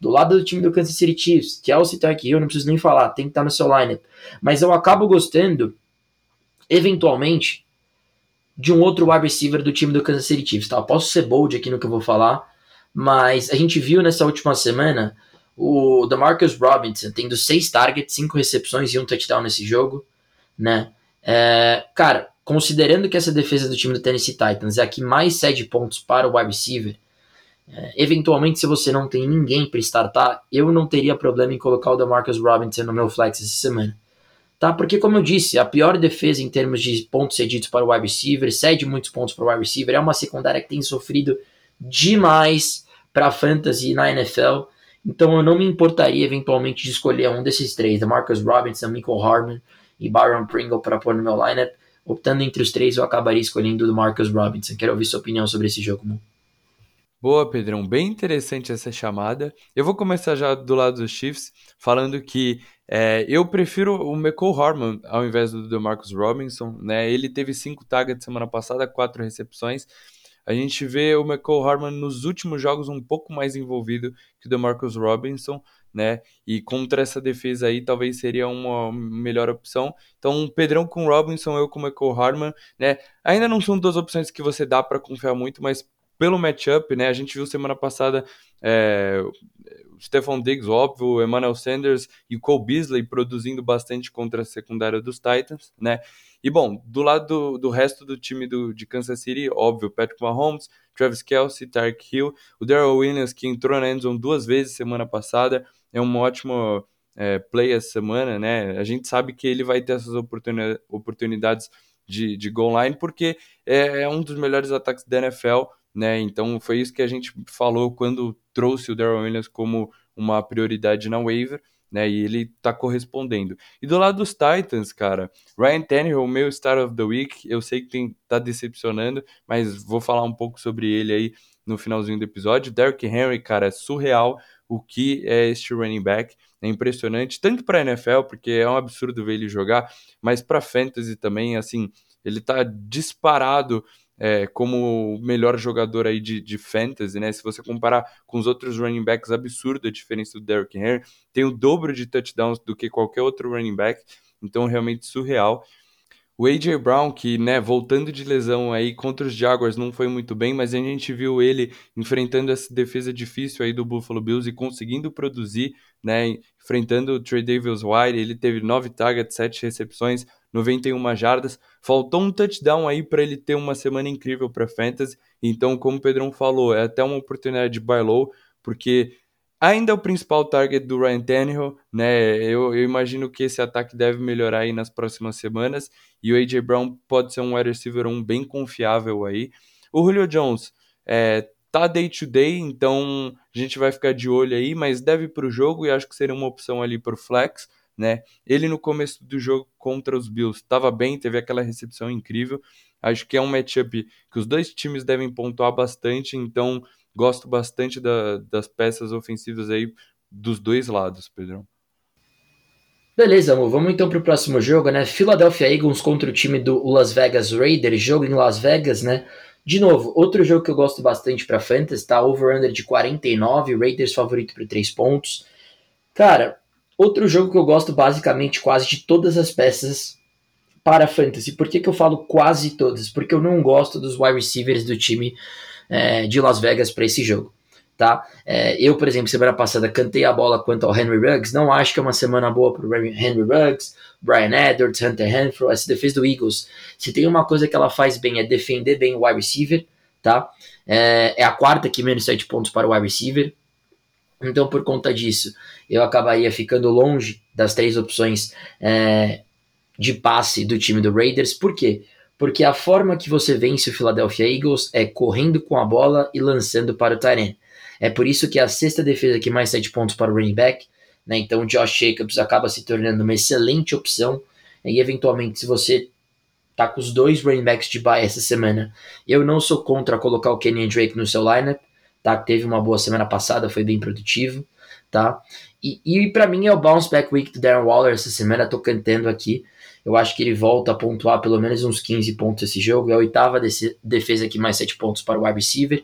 Do lado do time do Kansas City Chiefs, Kelsey, Tark Hill, não preciso nem falar, tem que estar no seu lineup. Mas eu acabo gostando, eventualmente, de um outro wide receiver do time do Kansas City Chiefs. Tá? Eu posso ser bold aqui no que eu vou falar, mas a gente viu nessa última semana o DeMarcus Robinson tendo seis targets, cinco recepções e um touchdown nesse jogo, né? É, cara, considerando que essa defesa do time do Tennessee Titans é a que mais cede pontos para o wide receiver, é, eventualmente, se você não tem ninguém para startar, eu não teria problema em colocar o DeMarcus Robinson no meu flex essa semana. Tá? Porque, como eu disse, a pior defesa em termos de pontos cedidos para o wide receiver, cede muitos pontos para o wide receiver, é uma secundária que tem sofrido demais para fantasy na NFL. Então eu não me importaria eventualmente de escolher um desses três, DeMarcus Robinson, Michael Harmon e Byron Pringle para pôr no meu lineup. Optando entre os três, eu acabaria escolhendo o DeMarcus Robinson. Quero ouvir sua opinião sobre esse jogo. Boa, Pedrão. Bem interessante essa chamada. Eu vou começar já do lado dos Chiefs, falando que é, eu prefiro o McCall Harmon ao invés do DeMarcus Robinson. Né? Ele teve cinco targets semana passada, quatro recepções. A gente vê o McCall Harmon nos últimos jogos um pouco mais envolvido que o DeMarcus Robinson, né? E contra essa defesa aí, talvez seria uma melhor opção. Então, Pedrão com Robinson, eu com McCall Harmon, né? Ainda não são duas opções que você dá para confiar muito, mas pelo matchup, né? A gente viu semana passada é, o Stephon Diggs, óbvio, o Emmanuel Sanders e o Cole Beasley produzindo bastante contra a secundária dos Titans, né? E bom, do lado do, do resto do time do, de Kansas City, óbvio, Patrick Mahomes, Travis Kelsey, Tark Hill, o Darrell Williams, que entrou na endzone duas vezes semana passada, é um ótimo é, play essa semana, né? A gente sabe que ele vai ter essas oportunidades de, de goal line, porque é, é um dos melhores ataques da NFL, né? Então foi isso que a gente falou quando trouxe o Darrell Williams como uma prioridade na waiver, né? E ele tá correspondendo. E do lado dos Titans, cara, Ryan Tannehill, meu Star of the Week, eu sei que tem, tá decepcionando, mas vou falar um pouco sobre ele aí no finalzinho do episódio. Derrick Henry, cara, é surreal o que é este running back. É impressionante, tanto para NFL, porque é um absurdo ver ele jogar, mas para fantasy também, assim, ele tá disparado é, como o melhor jogador aí de, de fantasy, né? Se você comparar com os outros running backs, absurda a diferença do Derrick Henry. Tem o dobro de touchdowns do que qualquer outro running back, então realmente surreal. O AJ Brown, que, né, voltando de lesão aí contra os Jaguars não foi muito bem, mas a gente viu ele enfrentando essa defesa difícil aí do Buffalo Bills e conseguindo produzir, né, enfrentando o Trey Davis White, ele teve 9 targets, 7 recepções, 91 jardas. Faltou um touchdown aí para ele ter uma semana incrível para fantasy. Então, como o Pedrão falou, é até uma oportunidade de buy low, porque ainda é o principal target do Ryan Tannehill, né? Eu, eu, imagino que esse ataque deve melhorar aí nas próximas semanas e o AJ Brown pode ser um wide receiver um bem confiável aí. O Julio Jones é, tá day to day, então a gente vai ficar de olho aí, mas deve para o jogo e acho que seria uma opção ali para o flex, né? Ele no começo do jogo contra os Bills estava bem, teve aquela recepção incrível. Acho que é um matchup que os dois times devem pontuar bastante, então gosto bastante da, das peças ofensivas aí dos dois lados, Pedrão. Beleza, amor. Vamos então para o próximo jogo, né? Philadelphia Eagles contra o time do Las Vegas Raiders, jogo em Las Vegas, né? De novo, outro jogo que eu gosto bastante para fantasy, tá? Over-under de 49, Raiders favorito por 3 pontos. Cara, outro jogo que eu gosto basicamente quase de todas as peças para fantasy. Por que, que eu falo quase todas? Porque eu não gosto dos wide receivers do time é, de Las Vegas para esse jogo. Tá? É, eu, por exemplo, semana passada cantei a bola quanto ao Henry Ruggs. Não acho que é uma semana boa para o Henry Ruggs, Brian Edwards, Hunter Renfro, essa defesa do Eagles. Se tem uma coisa que ela faz bem é defender bem o wide receiver. Tá? É, é a quarta que menos 7 pontos para o wide receiver. Então, por conta disso, eu acabaria ficando longe das três opções é, de passe do time do Raiders. Por quê? porque a forma que você vence o Philadelphia Eagles é correndo com a bola e lançando para o Tyrant. É por isso que a sexta defesa que mais 7 pontos para o running back né? Então o Josh Jacobs acaba se tornando uma excelente opção. E eventualmente, se você tá com os dois running backs de bye essa semana, eu não sou contra colocar o Kenny Drake no seu lineup, tá? Teve uma boa semana passada, foi bem produtivo, tá? E, e para mim é o bounce back week do Darren Waller essa semana, tô cantando aqui. Eu acho que ele volta a pontuar pelo menos uns 15 pontos esse jogo. É a oitava defesa aqui, mais 7 pontos para o wide receiver.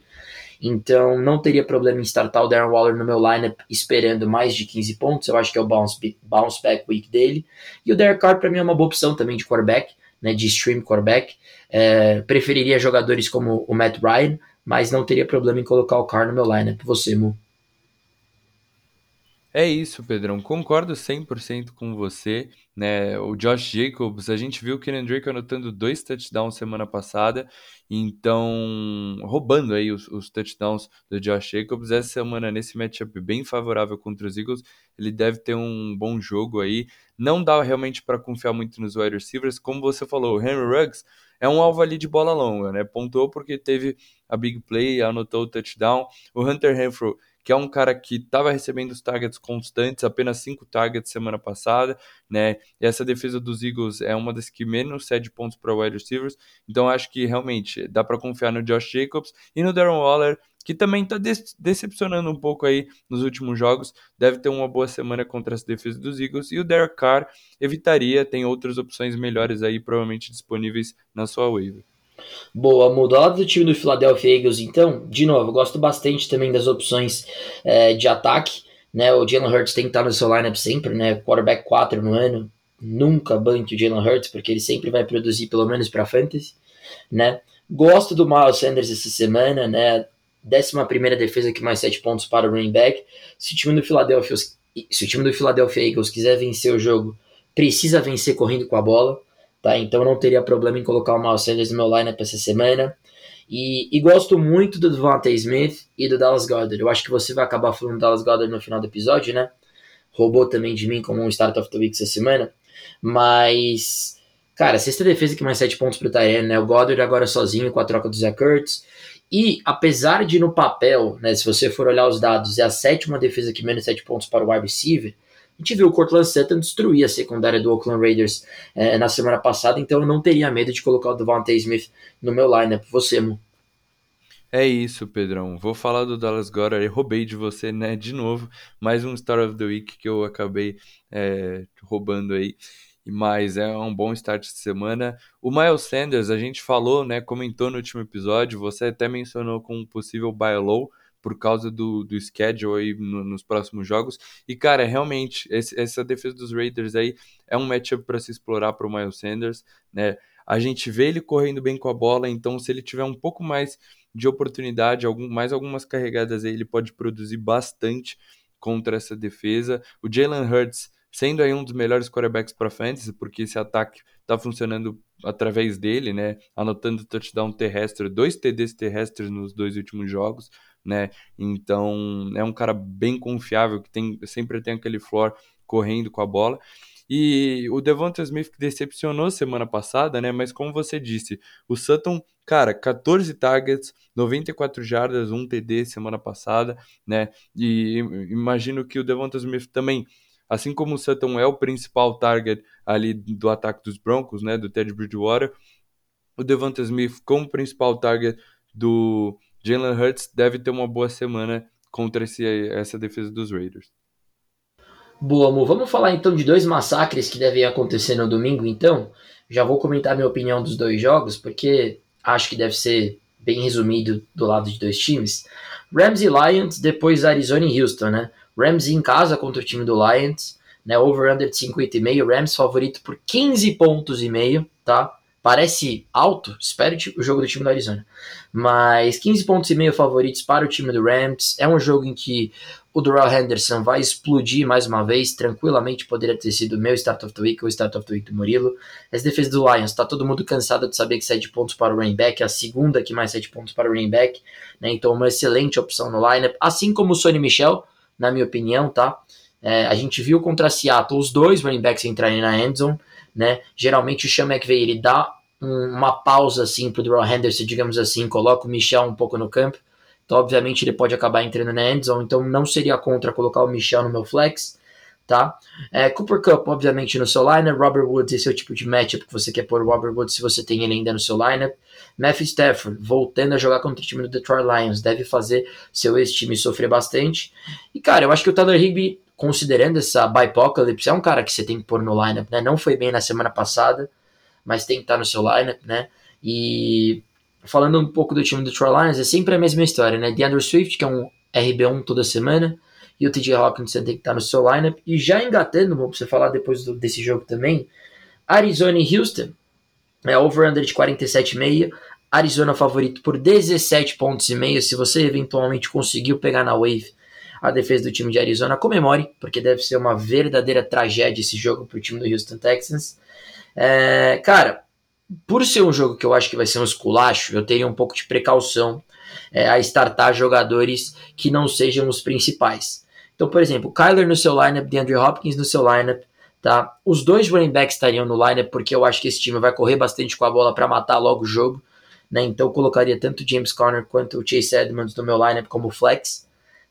Então não teria problema em startar o Darren Waller no meu lineup esperando mais de 15 pontos. Eu acho que é o bounce, bounce back week dele. E o Derek Carr para mim é uma boa opção também de quarterback, né, de stream quarterback. É, preferiria jogadores como o Matt Ryan, mas não teria problema em colocar o Carr no meu lineup. Você, Mu? É isso, Pedrão. Concordo 100% com você. Né? O Josh Jacobs, a gente viu o Kenan Drake anotando dois touchdowns semana passada, então roubando aí os, os, touchdowns do Josh Jacobs. Essa semana, nesse matchup bem favorável contra os Eagles, ele deve ter um bom jogo aí. Não dá realmente para confiar muito nos wide receivers. Como você falou, o Henry Ruggs é um alvo ali de bola longa, né? Pontuou porque teve a big play, anotou o touchdown. O Hunter Renfro que é um cara que estava recebendo os targets constantes, apenas cinco targets semana passada, né? E essa defesa dos Eagles é uma das que menos cede pontos para wide receivers, então acho que realmente dá para confiar no Josh Jacobs e no Darren Waller, que também está de decepcionando um pouco aí nos últimos jogos, deve ter uma boa semana contra as defesas dos Eagles, e o Derek Carr evitaria, tem outras opções melhores aí, provavelmente disponíveis na sua waiver. Boa, mudado do time do Philadelphia Eagles, então, de novo, gosto bastante também das opções é, de ataque. Né? O Jalen Hurts tem que estar no seu lineup sempre, né? Quarterback 4 no ano. Nunca banque o Jalen Hurts, porque ele sempre vai produzir pelo menos para fantasy, né? Gosto do Miles Sanders essa semana, né? Décima primeira defesa que mais 7 pontos para o running back. Se o time do Philadelphia, se o time do Philadelphia Eagles quiser vencer o jogo, precisa vencer correndo com a bola tá? Então não teria problema em colocar o Miles Sanders no meu lineup essa semana. E, e, gosto muito do Devontae Smith e do Dallas Goddard. Eu acho que você vai acabar falando do Dallas Goddard no final do episódio, né? Roubou também de mim como um Start of the Week essa semana. Mas, cara, sexta defesa que mais 7 pontos pro Tyrene, né? O Goddard agora sozinho com a troca do Zach Kurtz. E apesar de no papel, né, se você for olhar os dados, é a sétima defesa que menos 7 pontos para o wide receiver, a gente viu o Cortland Sutton destruir a secundária do Oakland Raiders é, na semana passada, então eu não teria medo de colocar o Devontae Smith no meu lineup. Você, Mo? É isso, Pedrão. Vou falar do Dallas Goddard. Eu roubei de você, né? De novo. Mais um Star of the Week que eu acabei é, roubando aí. Mas é um bom start de semana. O Miles Sanders, a gente falou, né? Comentou no último episódio. Você até mencionou com um possível buy low por causa do, do schedule aí no, nos próximos jogos. E, cara, realmente, esse, essa defesa dos Raiders aí é um matchup para se explorar para o Miles Sanders, né? A gente vê ele correndo bem com a bola, então se ele tiver um pouco mais de oportunidade, algum, mais algumas carregadas aí, ele pode produzir bastante contra essa defesa. O Jalen Hurts sendo aí um dos melhores quarterbacks para fantasy, porque esse ataque está funcionando através dele, né? Anotando touchdown terrestre, dois TDs terrestres nos dois últimos jogos né? Então é um cara bem confiável que tem sempre tem aquele floor correndo com a bola. E o Devonta Smith que decepcionou semana passada, né? Mas como você disse, o Sutton, cara, 14 targets, 94 jardas, 1 TD semana passada, né? E imagino que o Devonta Smith também, assim como o Sutton é o principal target ali do ataque dos Broncos, né? Do Ted Bridgewater, o Devonta Smith como principal target do Jalen Hurts deve ter uma boa semana contra esse, essa defesa dos Raiders. Boa, amor. Vamos falar então de dois massacres que devem acontecer no domingo, então. Já vou comentar minha opinião dos dois jogos, porque acho que deve ser bem resumido do lado de dois times. Rams e Lions, depois Arizona e Houston, né? Rams em casa contra o time do Lions, né? Over-under de 5,5, Rams favorito por 15 pontos e meio, tá? Parece alto, espero o jogo do time do Arizona. Mas 15 pontos e meio favoritos para o time do Rams. É um jogo em que o Doral Henderson vai explodir mais uma vez. Tranquilamente poderia ter sido meu Start of the Week ou Start of the Week do Murilo. As defesas do Lions, está todo mundo cansado de saber que 7 pontos para o running back. É a segunda que mais 7 pontos para o running back. Né? Então, uma excelente opção no lineup. Assim como o Sonny Michel, na minha opinião, tá? É, a gente viu contra Seattle os dois running backs entrarem na endzone né? Geralmente o Sean McVay ele dá um, uma pausa assim pro Drew Henderson, digamos assim, coloca o Michel um pouco no campo. Então, obviamente, ele pode acabar entrando na endzone, então não seria contra colocar o Michel no meu flex. tá? É, Cooper Cup, obviamente, no seu lineup. Robert Woods, esse é o tipo de matchup que você quer pôr o Robert Woods se você tem ele ainda no seu lineup. Matthew Stafford, voltando a jogar contra o time do Detroit Lions, deve fazer seu ex-time sofrer bastante. E, cara, eu acho que o Tyler Higby, considerando essa bipocalypse, é um cara que você tem que pôr no lineup, né? Não foi bem na semana passada, mas tem que estar no seu lineup, né? E falando um pouco do time do Detroit Lions, é sempre a mesma história, né? DeAndre Swift, que é um RB1 toda semana, e o TJ Hawkinson tem que estar no seu lineup. E já engatando, vou você falar depois do, desse jogo também, Arizona e Houston, é over-under de 47,5. Arizona favorito por 17 pontos e meio. Se você eventualmente conseguiu pegar na wave a defesa do time de Arizona, comemore, porque deve ser uma verdadeira tragédia esse jogo para o time do Houston Texans. É, cara, por ser um jogo que eu acho que vai ser um esculacho, eu teria um pouco de precaução é, a startar jogadores que não sejam os principais. Então, por exemplo, Kyler no seu lineup, DeAndre Hopkins no seu lineup, tá? Os dois running backs estariam no lineup porque eu acho que esse time vai correr bastante com a bola para matar logo o jogo, né? Então, eu colocaria tanto James Conner quanto o Chase Edmonds no meu lineup como flex,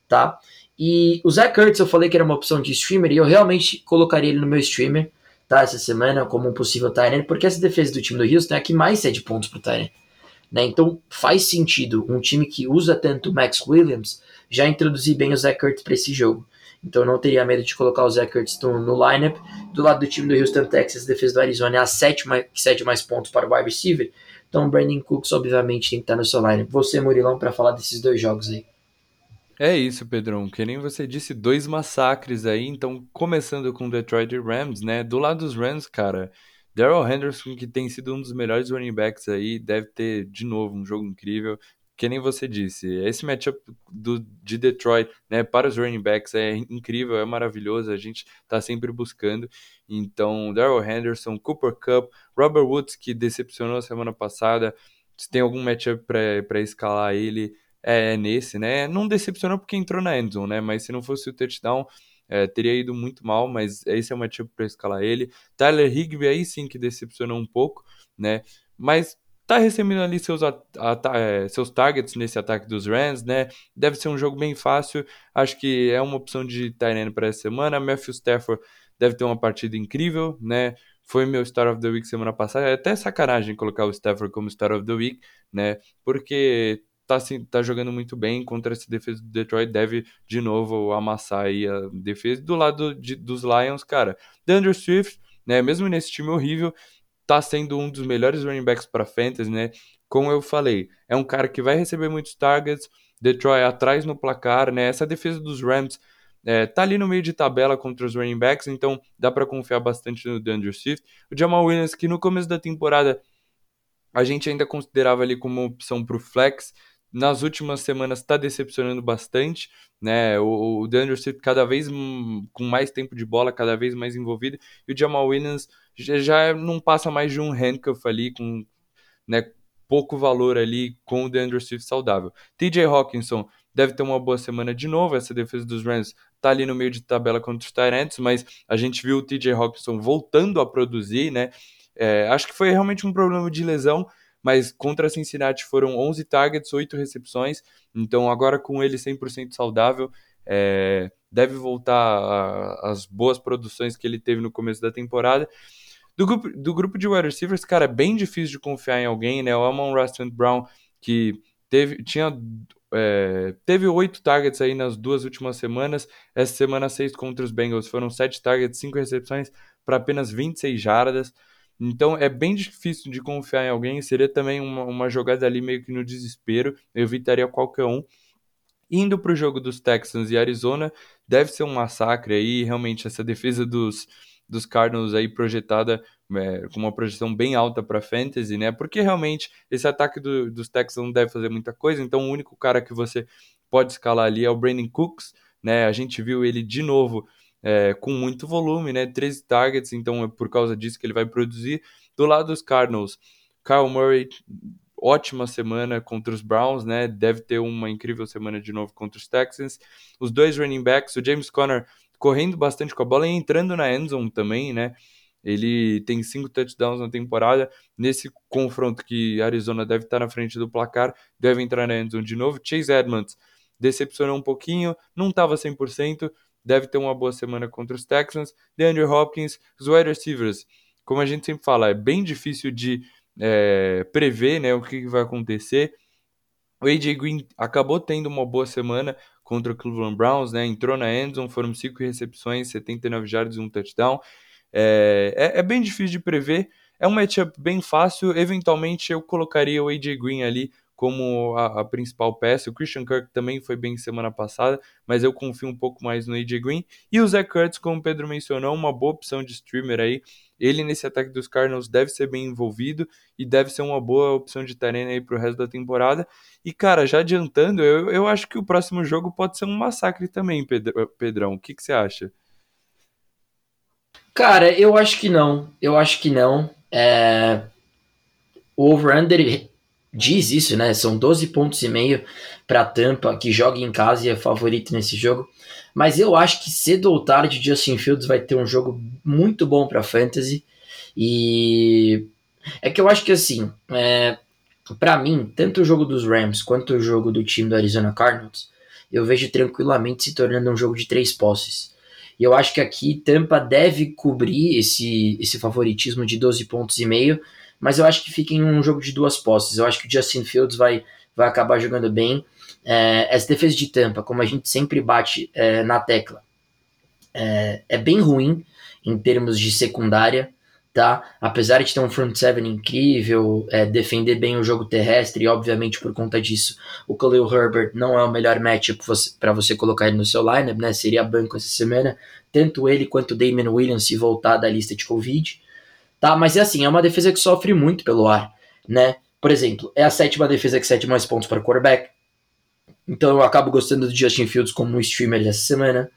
tá? E o Zach Ertz eu falei que era uma opção de streamer e eu realmente colocaria ele no meu streamer, tá? Essa semana como um possível Tyrant, porque essa defesa do time do Houston é a que mais cede pontos pro Tyrant. Né? Então faz sentido um time que usa tanto o Max Williams já introduzir bem o Zach Ertz para esse jogo. Então não teria medo de colocar o Zach Ertz no, lineup. Do lado do time do Houston Texas, defesa do Arizona é a sétima que cede mais pontos para o wide receiver. Então Brandon Cooks obviamente tem que estar no seu lineup. Você, Murilão, para falar desses dois jogos aí. É isso, Pedrão. Que nem você disse, dois massacres aí. Então, começando com Detroit Rams, né? Do lado dos Rams, cara, Daryl Henderson, que tem sido um dos melhores running backs aí, deve ter de novo um jogo incrível. Que nem você disse, esse matchup do, de Detroit né, para os running backs é incrível, é maravilhoso, a gente está sempre buscando. Então, Daryl Henderson, Cooper Cup, Robert Woods, que decepcionou semana passada, se tem algum matchup para escalar ele, é nesse, né? Não decepcionou porque entrou na endzone, né? Mas se não fosse o touchdown, é, teria ido muito mal, mas esse é o motivo para escalar ele. Tyler Higby aí sim que decepcionou um pouco, né? Mas tá recebendo ali seus, é, seus targets nesse ataque dos Rams, né? Deve ser um jogo bem fácil. Acho que é uma opção de Tyrene para essa semana. Matthew Stafford deve ter uma partida incrível, né? Foi meu Star of the Week semana passada. É até sacanagem colocar o Stafford como Star of the Week, né? Porque tá, assim, tá jogando muito bem contra essa defesa do Detroit, deve de novo amassar aí a defesa. Do lado de, dos Lions, cara, DeAndre Swift, né, mesmo nesse time horrível, tá sendo um dos melhores running backs para fantasy, né? Como eu falei, é um cara que vai receber muitos targets, Detroit atrás no placar, né? Essa defesa dos Rams é, tá ali no meio de tabela contra os running backs, então dá para confiar bastante no DeAndre Swift. O Jamal Williams, que no começo da temporada a gente ainda considerava ali como opção para o flex, nas últimas semanas está decepcionando bastante, né? O, o DeAndre Swift cada vez com mais tempo de bola, cada vez mais envolvido, e o Jamal Williams já, já não passa mais de um handcuff ali com, né, pouco valor ali com o DeAndre Swift saudável. TJ Hawkinson deve ter uma boa semana de novo, essa defesa dos Rams tá ali no meio de tabela contra os Tyrants, mas a gente viu o TJ Hawkinson voltando a produzir, né? É, acho que foi realmente um problema de lesão, mas contra Cincinnati foram 11 targets, 8 recepções, então agora com ele 100% saudável, é, deve voltar às boas produções que ele teve no começo da temporada. Do grupo, do grupo de wide receivers, cara, é bem difícil de confiar em alguém, né? O Amon Rustin Brown, que teve, tinha, é, teve oito targets aí nas duas últimas semanas. Essa semana, seis contra os Bengals, foram sete targets, cinco recepções para apenas 26 jardas. Então é bem difícil de confiar em alguém. Seria também uma, uma jogada ali meio que no desespero. Eu evitaria qualquer um. Indo para o jogo dos Texans e Arizona, deve ser um massacre aí. Realmente, essa defesa dos, dos Cardinals aí projetada é, com uma projeção bem alta para fantasy, né? Porque realmente esse ataque do, dos Texans não deve fazer muita coisa. Então, o único cara que você pode escalar ali é o Brandon Cooks, né? A gente viu ele de novo é, com muito volume, né? 13 targets, então é por causa disso que ele vai produzir. Do lado dos Cardinals, Kyle Murray, ótima semana contra os Browns, né? Deve ter uma incrível semana de novo contra os Texans. Os dois running backs, o James Conner correndo bastante com a bola e entrando na endzone também, né? Ele tem cinco touchdowns na temporada. Nesse confronto que Arizona deve estar na frente do placar, deve entrar na endzone de novo. Chase Edmonds decepcionou um pouquinho, não estava 100%, deve ter uma boa semana contra os Texans. DeAndre Hopkins, os wide receivers, como a gente sempre fala, é bem difícil de é, prever né, o que vai acontecer. O AJ Green acabou tendo uma boa semana contra o Cleveland Browns, né? Entrou na endzone, foram cinco recepções, 79 jardas e um touchdown. É, é, é, bem difícil de prever. É um matchup bem fácil. Eventualmente eu colocaria o AJ Green ali como a, a, principal peça. O Christian Kirk também foi bem semana passada, mas eu confio um pouco mais no AJ Green. E o Zach Kurtz, como o Pedro mencionou, uma boa opção de streamer aí. Ele nesse ataque dos Cardinals deve ser bem envolvido e deve ser uma boa opção de terreno aí pro resto da temporada. E cara, já adiantando, eu, eu acho que o próximo jogo pode ser um massacre também, Pedrão. O que, que você acha? Cara, eu acho que não. Eu acho que não. É... O over-under diz isso, né? São 12 pontos e meio para Tampa, que joga em casa e é favorito nesse jogo. Mas eu acho que cedo ou tarde Justin Fields vai ter um jogo muito bom para fantasy. E é que eu acho que assim, é... para mim, tanto o jogo dos Rams quanto o jogo do time do Arizona Cardinals, eu vejo tranquilamente se tornando um jogo de três posses. E eu acho que aqui Tampa deve cobrir esse, esse favoritismo de 12 pontos e meio, mas eu acho que fica em um jogo de duas posses. Eu acho que o Justin Fields vai, vai acabar jogando bem. É, essa defesa de Tampa, como a gente sempre bate é, na tecla, é, é, bem ruim em termos de secundária, tá? Apesar de ter um front seven incrível, é, defender bem o jogo terrestre, e obviamente por conta disso, o Khalil Herbert não é o melhor matchup para você colocar ele no seu lineup, né? Seria banco essa semana, tanto ele quanto o Damon Williams se voltar da lista de Covid tá? Mas é assim, é uma defesa que sofre muito pelo ar, né? Por exemplo, é a sétima defesa que cede mais pontos para quarterback. Então eu acabo gostando do Justin Fields como um streamer dessa semana.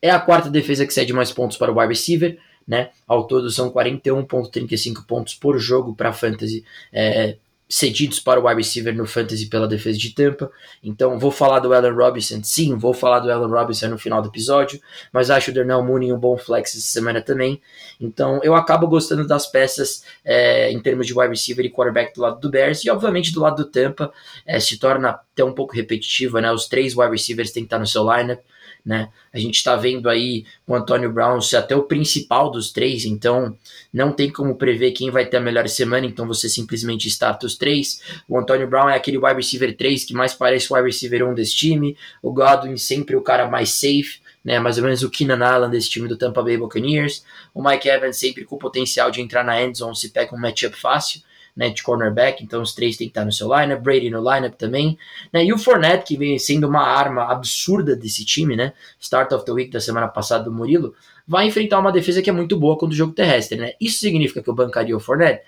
É a quarta defesa que cede mais pontos para o wide receiver, né? Ao todo são 41.35 pontos por jogo para fantasy. É, cedidos para o wide receiver no fantasy pela defesa de Tampa. Então vou falar do Allen Robinson, sim, vou falar do Allen Robinson no final do episódio, mas acho o Darnell Mooney um bom flex essa semana também. Então eu acabo gostando das peças é, em termos de wide receiver e quarterback do lado do Bears e obviamente do lado do Tampa é, se torna até um pouco repetitiva, né? Os três wide receivers têm que estar no seu lineup né? A gente está vendo aí o Antônio Brown ser até o principal dos três, então não tem como prever quem vai ter a melhor semana, então você simplesmente starta os três. O Antônio Brown é aquele wide receiver 3 que mais parece o wide receiver 1 desse time, o Godwin sempre o cara mais safe, né, mais ou menos o Keenan Allen desse time do Tampa Bay Buccaneers, o Mike Evans sempre com o potencial de entrar na endzone se pega um matchup fácil, né, de cornerback, então os três têm que estar no seu lineup, Brady no lineup também, né, e o Fournette, que vem sendo uma arma absurda desse time, né, start of the week da semana passada do Murilo, vai enfrentar uma defesa que é muito boa contra o jogo terrestre, né, isso significa que eu bancaria o Fournette?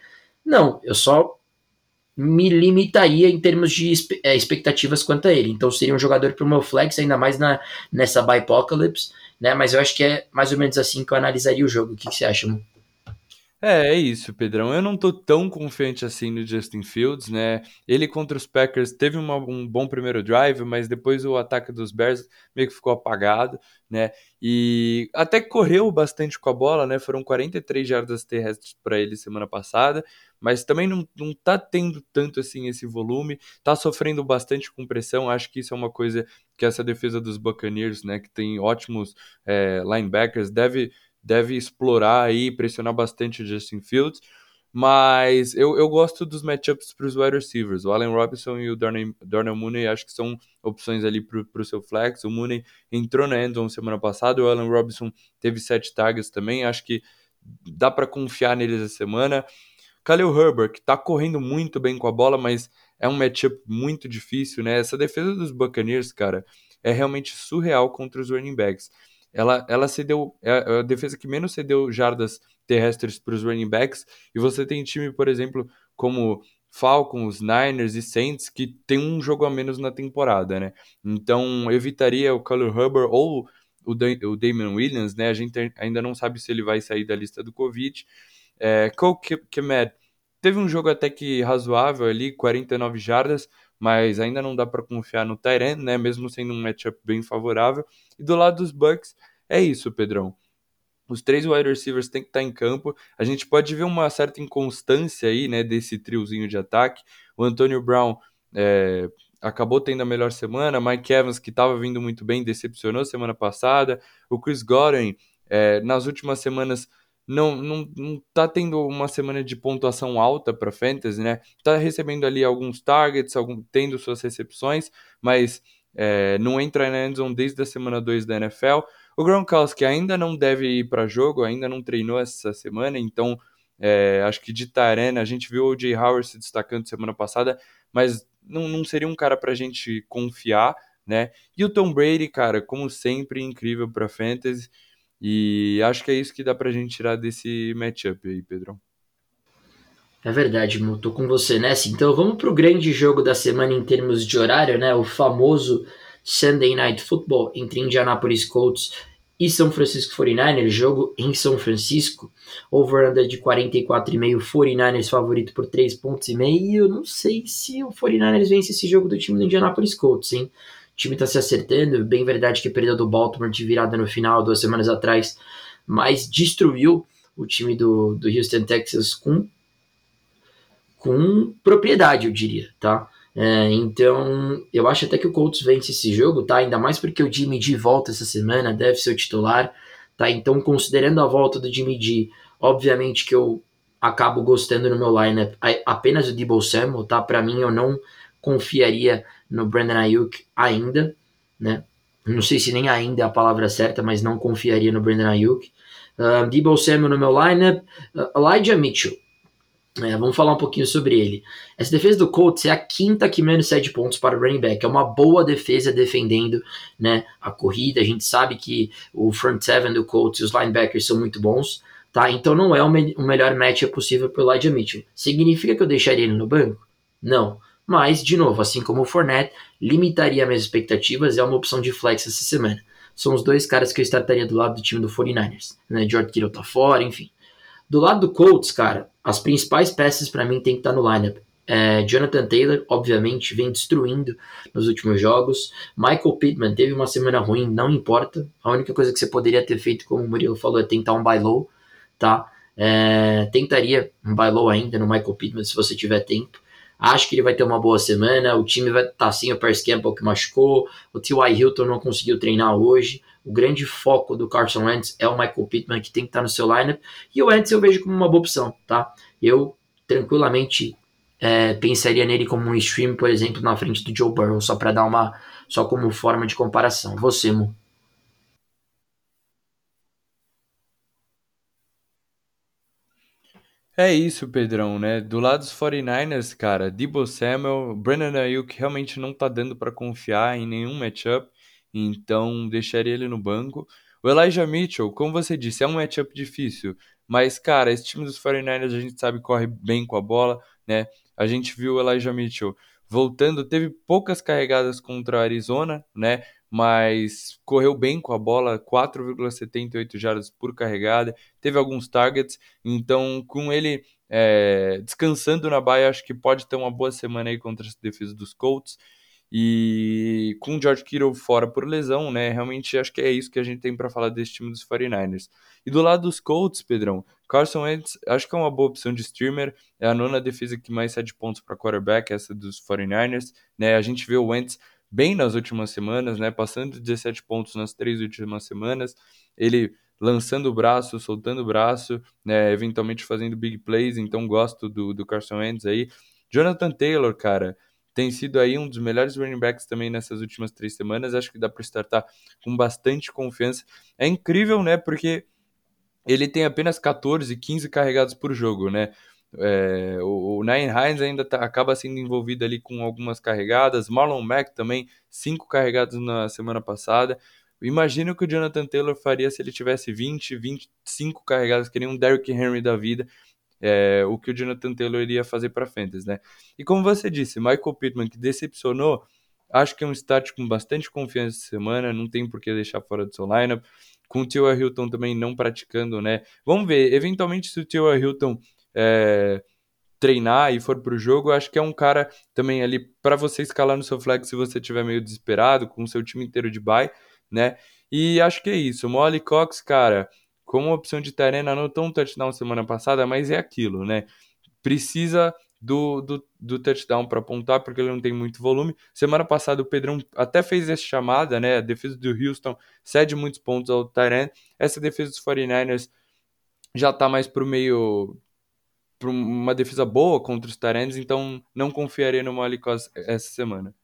Não, eu só me limitaria em termos de é, expectativas quanto a ele, então seria um jogador para o meu flex, ainda mais na, nessa Bipocalypse, né, mas eu acho que é mais ou menos assim que eu analisaria o jogo, o que, que você acha, mano? É, é isso, Pedrão. Eu não tô tão confiante assim no Justin Fields, né? Ele contra os Packers teve uma, um bom primeiro drive, mas depois o ataque dos Bears meio que ficou apagado, né? E até correu bastante com a bola, né? Foram 43 jardas terrestres para ele semana passada, mas também não, não tá tendo tanto assim esse volume, tá sofrendo bastante com pressão. Acho que isso é uma coisa que essa defesa dos Buccaneers, né, que tem ótimos é, linebackers, deve deve explorar aí, pressionar bastante o Justin Fields. Mas eu, eu gosto dos matchups para os wide receivers. O Allen Robinson e o Darnell, Darnell Mooney acho que são opções ali para o seu flex. O Mooney entrou na endzone semana passada. O Allen Robinson teve sete tags também. Acho que dá para confiar neles essa semana. Khalil Herbert, que está correndo muito bem com a bola, mas é um matchup muito difícil, né? Essa defesa dos Buccaneers, cara, é realmente surreal contra os running backs ela, ela cedeu, é, é a defesa que menos cedeu jardas terrestres para os running backs, e você tem time, por exemplo, como Falcons, Niners e Saints que tem um jogo a menos na temporada, né? Então evitaria o Color Hubbard ou o, da o Damon Williams, né? A gente ainda não sabe se ele vai sair da lista do Covid. É, Cole Kemet teve um jogo até que razoável ali, 49 jardas, mas ainda não dá para confiar no Tyrant, né? Mesmo sendo um matchup bem favorável. E do lado dos Bucks, é isso, Pedrão. Os três wide receivers têm que estar em campo. A gente pode ver uma certa inconstância aí, né, desse triozinho de ataque. O Antonio Brown é, acabou tendo a melhor semana. Mike Evans, que estava vindo muito bem, decepcionou semana passada. O Chris Godwin, é, nas últimas semanas, não, não, tá tendo uma semana de pontuação alta para fantasy, né? Tá recebendo ali alguns targets, algum, tendo suas recepções, mas é, não entra na endzone desde a semana 2 da NFL. O Gronkowski ainda não deve ir para jogo, ainda não treinou essa semana, então é, acho que de Tarena, a gente viu o Jay Howard se destacando semana passada, mas não, não seria um cara para a gente confiar, né? E o Tom Brady, cara, como sempre, incrível para fantasy. E acho que é isso que dá pra gente tirar desse matchup aí, Pedrão. É verdade, Mo, tô com você nessa. Então vamos pro grande jogo da semana em termos de horário, né? O famoso Sunday Night Football entre Indianapolis Colts e São Francisco 49ers, jogo em São Francisco, over-under de 44,5, 49ers favorito por 3 pontos e meio, eu não sei se o 49ers vence esse jogo do time do Indianapolis Colts, hein? O time está se acertando, bem verdade que perdeu do Baltimore de virada no final, duas semanas atrás, mas destruiu o time do, do Houston Texas com, com propriedade, eu diria, tá? É, então, eu acho até que o Colts vence esse jogo, tá? Ainda mais porque o Jimmy G volta essa semana, deve ser o titular, tá? Então, considerando a volta do Jimmy G, obviamente que eu acabo gostando no meu lineup apenas o Debo Samuel, tá? Para mim, eu não confiaria no Brandon Ayuk ainda, né? Não sei se nem ainda é a palavra certa, mas não confiaria no Brandon Ayuk. Uh, Debo Samuel no meu lineup. Uh, Elijah Mitchell. É, vamos falar um pouquinho sobre ele. Essa defesa do Colts é a quinta que menos cede pontos para o running back. É uma boa defesa defendendo né, a corrida. A gente sabe que o front seven do Colts e os linebackers são muito bons. Tá? Então não é o, me o melhor match possível para o Elijah Mitchell. Significa que eu deixaria ele no banco? Não. Mas, de novo, assim como o Fournette, limitaria minhas expectativas, é uma opção de flex essa semana. São os dois caras que eu startaria do lado do time do 49ers. Né? George Kittle tá fora, enfim. Do lado do Colts, cara, as principais peças para mim tem que estar tá no lineup. É, Jonathan Taylor, obviamente, vem destruindo nos últimos jogos. Michael Pittman teve uma semana ruim, não importa. A única coisa que você poderia ter feito, como o Murilo falou, é tentar um buy low, tá? É, tentaria um buy low ainda no Michael Pittman se você tiver tempo. Acho que ele vai ter uma boa semana. O time vai estar tá sem o Paris Campbell que machucou. O T.Y. Hilton não conseguiu treinar hoje. O grande foco do Carson Wentz é o Michael Pittman, que tem que estar tá no seu lineup. E o Wentz eu vejo como uma boa opção, tá? Eu tranquilamente é, pensaria nele como um stream, por exemplo, na frente do Joe Burrow, só para dar uma. só como forma de comparação. Você, Mo. É isso, Pedrão, né? Do lado dos 49ers, cara, Debo Samuel, Brandon Ayuk realmente não tá dando para confiar em nenhum matchup, então deixaria ele no banco. O Elijah Mitchell, como você disse, é um matchup difícil, mas, cara, esse time dos 49ers a gente sabe corre bem com a bola, né? A gente viu o Elijah Mitchell voltando, teve poucas carregadas contra a Arizona, né? Mas correu bem com a bola, 4,78 jardas por carregada, teve alguns targets, então com ele é, descansando na baia, acho que pode ter uma boa semana aí contra essa defesa dos Colts. E com o George Kittle fora por lesão, né? Realmente acho que é isso que a gente tem para falar desse time dos 49ers. E do lado dos Colts, Pedrão, Carson Wentz acho que é uma boa opção de streamer. É a nona defesa que mais cede pontos para quarterback, essa dos 49ers. Né? A gente vê o Wentz bem nas últimas semanas, né? Passando de 17 pontos nas três últimas semanas. Ele lançando o braço, soltando o braço, né? Eventualmente fazendo big plays. Então gosto do, do Carson Wentz aí. Jonathan Taylor, cara, tem sido aí um dos melhores running backs também nessas últimas três semanas. Acho que dá para startar com bastante confiança. É incrível, né? Porque ele tem apenas 14, 15 carregados por jogo, né? É, o, o Nine Hines ainda tá, acaba sendo envolvido ali com algumas carregadas. Marlon Mack também, cinco carregados na semana passada. Imagina o que o Jonathan Taylor faria se ele tivesse 20, 25 carregadas, que nem um Derrick Henry da vida. É, o que o Jonathan Taylor iria fazer para Fantasy, né? E como você disse, Michael Pittman, que decepcionou, acho que é um start com bastante confiança essa semana, não tem por que deixar fora do seu lineup. Com o Tio Hilton também não praticando, né? Vamos ver, eventualmente se o Tio Hilton é, treinar e for para o jogo, acho que é um cara também ali para você escalar no seu flex se você estiver meio desesperado, com o seu time inteiro de bye, né? E acho que é isso. Molly Cox, cara, como opção de Tarena, anotou um touchdown semana passada, mas é aquilo, né? Precisa do, do, do touchdown para pontuar, porque ele não tem muito volume. Semana passada o Pedrão até fez essa chamada, né? A defesa do Houston cede muitos pontos ao Tyrant. Essa defesa dos 49ers já está mais para o meio para uma defesa boa contra os Tyrants, então não confiaria no Malik essa semana.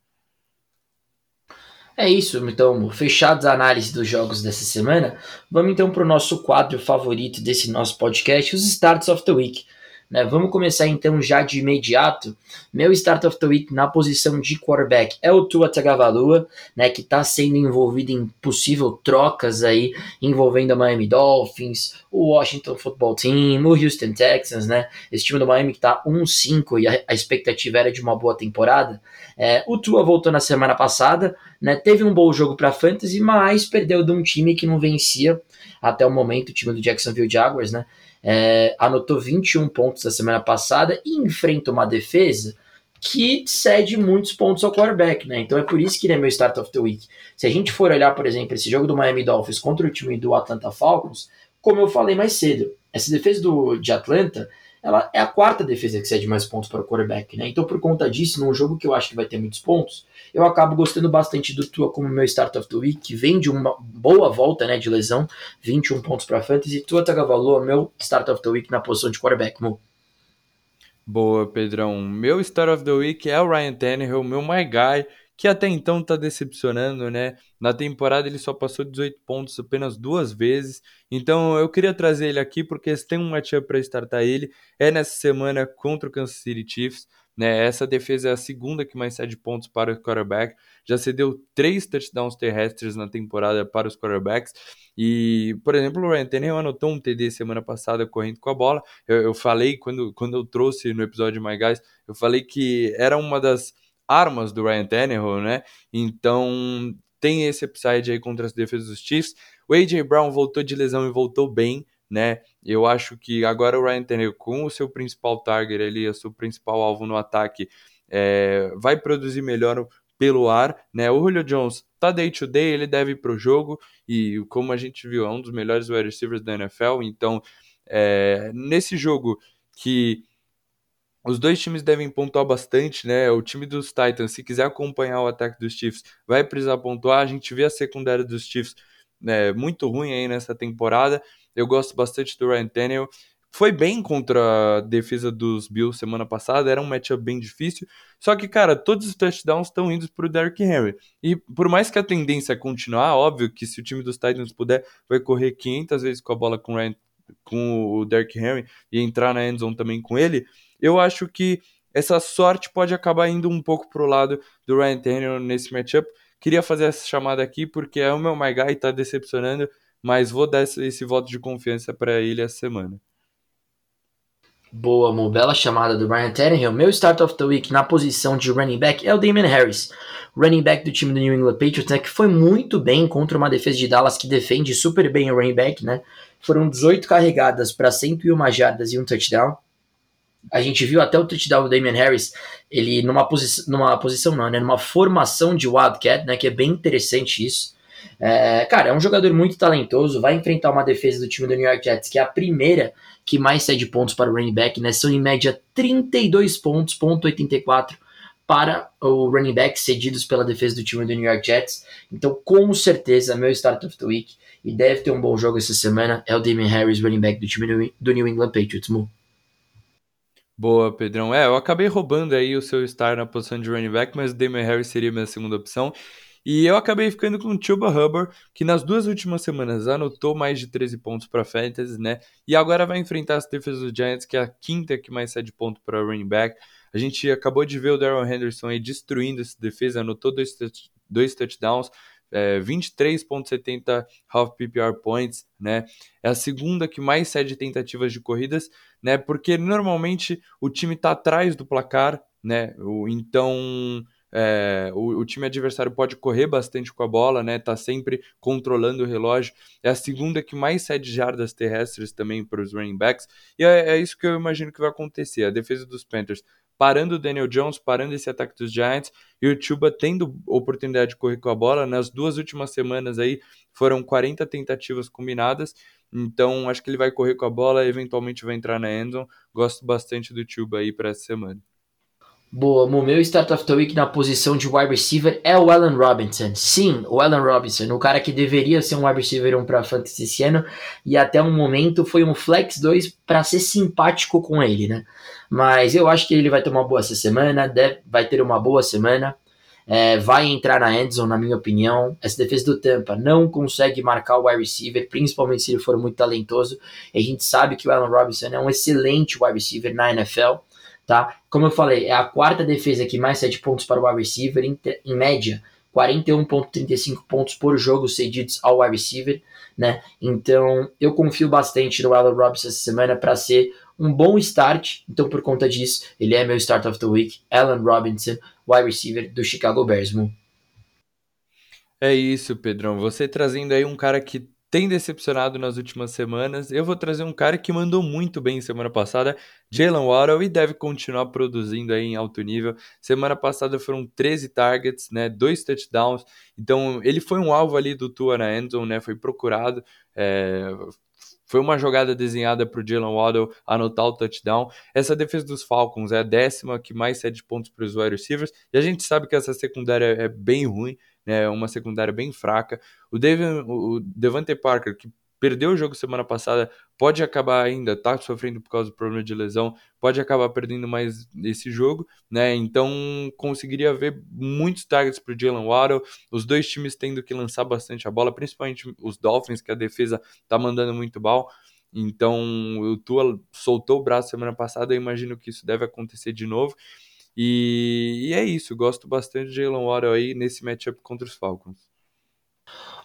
É isso, então, fechados a análise dos jogos dessa semana, vamos então para o nosso quadro favorito desse nosso podcast, os Starts of the Week. Né? Vamos começar então já de imediato. Meu start of the week na posição de quarterback é o Tua Tagovailoa, né, que está sendo envolvido em possível trocas aí envolvendo a Miami Dolphins, o Washington Football Team, o Houston Texans, né? Esse time do Miami que está 1-5 e a, a, expectativa era de uma boa temporada. É, o Tua voltou na semana passada, né? Teve um bom jogo para fantasy, mas perdeu de um time que não vencia até o momento, o time do Jacksonville Jaguars, né? É, anotou 21 pontos na semana passada e enfrenta uma defesa que cede muitos pontos ao quarterback, né? Então é por isso que ele é meu start of the week. Se a gente for olhar, por exemplo, esse jogo do Miami Dolphins contra o time do Atlanta Falcons, como eu falei mais cedo, essa defesa do, de Atlanta ela é a quarta defesa que cede mais pontos para o quarterback, né? Então, por conta disso, num jogo que eu acho que vai ter muitos pontos, eu acabo gostando bastante do Tua como meu start of the week, que vem de uma boa volta, né, de lesão, 21 pontos para fantasy. Tua Tagovailoa, meu start of the week na posição de quarterback, Mo. Boa, Pedrão. Meu start of the week é o Ryan Tannehill, meu my guy que até então está decepcionando, né? Na temporada ele só passou 18 pontos apenas duas vezes. Então eu queria trazer ele aqui porque se tem um matchup para startar ele é nessa semana contra o Kansas City Chiefs. Né, essa defesa é a segunda que mais cede pontos para o quarterback. Já cedeu três touchdowns terrestres na temporada para os quarterbacks. E, por exemplo, o Ryan Tannehill anotou um TD semana passada correndo com a bola. Eu, eu falei, quando, quando eu trouxe no episódio My Guys, eu falei que era uma das armas do Ryan Tannehill, né? Então tem esse upside aí contra as defesas dos Chiefs. O AJ Brown voltou de lesão e voltou bem, né? Eu acho que agora o Ryan Tannehill com o seu principal target ali, o seu principal alvo no ataque, é, vai produzir melhor pelo ar, né? O Julio Jones tá day to day, ele deve ir pro jogo e como a gente viu, é um dos melhores wide receivers da NFL, então é, nesse jogo que os dois times devem pontuar bastante, né? O time dos Titans, se quiser acompanhar o ataque dos Chiefs, vai precisar pontuar. A gente vê a secundária dos Chiefs né, muito ruim aí nessa temporada. Eu gosto bastante do Ryan Tannehill. Foi bem contra a defesa dos Bills semana passada, era um matchup bem difícil. Só que, cara, todos os touchdowns estão indo para o Derrick Henry. E por mais que a tendência é continuar, óbvio que se o time dos Titans puder, vai correr 500 vezes com a bola com o, Ryan, com o Derrick Henry e entrar na endzone também com ele eu acho que essa sorte pode acabar indo um pouco pro lado do Ryan Tannehill nesse matchup. Queria fazer essa chamada aqui porque é o meu My Guy, tá decepcionando, mas vou dar esse, esse voto de confiança para ele essa semana. Boa, uma bela chamada do Ryan Tannehill. Meu start of the week na posição de running back é o Damon Harris, running back do time do New England Patriots, né, que foi muito bem contra uma defesa de Dallas que defende super bem o running back, né? Foram 18 carregadas para 101 jardas e um touchdown. A gente viu até o touchdown do Damian Harris, ele numa, posi numa posição não, né, numa formação de Wildcat, né, que é bem interessante isso. É, cara, é um jogador muito talentoso, vai enfrentar uma defesa do time do New York Jets, que é a primeira que mais cede pontos para o running back, né, são em média 32 pontos, ponto 84 para o running back cedidos pela defesa do time do New York Jets. Então, com certeza, meu start of the week, e deve ter um bom jogo essa semana, é o Damian Harris, running back do time do New England Patriots. Mo. Boa, Pedrão. É, eu acabei roubando aí o seu star na posição de running back, mas o Damon Harris seria minha segunda opção. E eu acabei ficando com o Chuba Hubbard, que nas duas últimas semanas anotou mais de 13 pontos para Fantasy, né? E agora vai enfrentar as defesas do Giants, que é a quinta que mais cede ponto para running back. A gente acabou de ver o Darrell Henderson aí destruindo essa defesa, anotou dois, dois touchdowns, é, 23,70 half PPR points, né? É a segunda que mais cede tentativas de corridas, né? Porque normalmente o time está atrás do placar, né? O, então é, o, o, time adversário pode correr bastante com a bola, né? Tá sempre controlando o relógio. É a segunda que mais cede jardas terrestres também para os running backs. E é, é, isso que eu imagino que vai acontecer. A defesa dos Panthers parando o Daniel Jones, parando esse ataque dos Giants, e o Chuba tendo oportunidade de correr com a bola. Nas duas últimas semanas aí foram 40 tentativas combinadas, Então, acho que ele vai correr com a bola, eventualmente vai entrar na endzone. Gosto bastante do Tuba aí para essa semana. Boa, o meu start of the week na posição de wide receiver é o Allen Robinson. Sim, o Allen Robinson, o cara que deveria ser um wide receiver 1 para fantasy esse ano e até um momento foi um flex 2 para ser simpático com ele, né? Mas eu acho que ele vai ter uma boa essa semana, deve, vai ter uma boa semana. É, vai entrar na endzone, na minha opinião. Essa defesa do Tampa não consegue marcar o wide receiver, principalmente se ele for muito talentoso. E a gente sabe que o Allen Robinson é um excelente wide receiver na NFL tá? Como eu falei, é a quarta defesa que mais cede pontos para o wide receiver, em, em média, 41.35 pontos por jogo cedidos ao wide receiver, né? Então, eu confio bastante no Allen Robinson essa semana para ser um bom start. Então, por conta disso, ele é meu start of the week, Allen Robinson, wide receiver do Chicago Bears. É isso, Pedrão. Você trazendo aí um cara que tem decepcionado nas últimas semanas. Eu vou trazer um cara que mandou muito bem semana passada, Jalen Waddle, e deve continuar produzindo aí em alto nível. Semana passada foram 13 targets, né, dois touchdowns. Então ele foi um alvo ali do Tua na endzone, né, foi procurado. É, foi uma jogada desenhada para o Jalen Waddle anotar o touchdown. Essa defesa dos Falcons é a décima que mais cede pontos para os wide receivers. E a gente sabe que essa secundária é bem ruim né, uma secundária bem fraca. O, Devin, o Devante Parker, que perdeu o jogo semana passada, pode acabar ainda, tá sofrendo por causa do problema de lesão, pode acabar perdendo mais esse jogo, né? Então conseguiria ver muitos targets para Jalen Waddle, os dois times tendo que lançar bastante a bola, principalmente os Dolphins, que a defesa tá mandando muito mal. Então o Tua soltou o braço semana passada, eu imagino que isso deve acontecer de novo. E, e é isso, gosto bastante de Jalen Waddle aí nesse matchup contra os Falcons.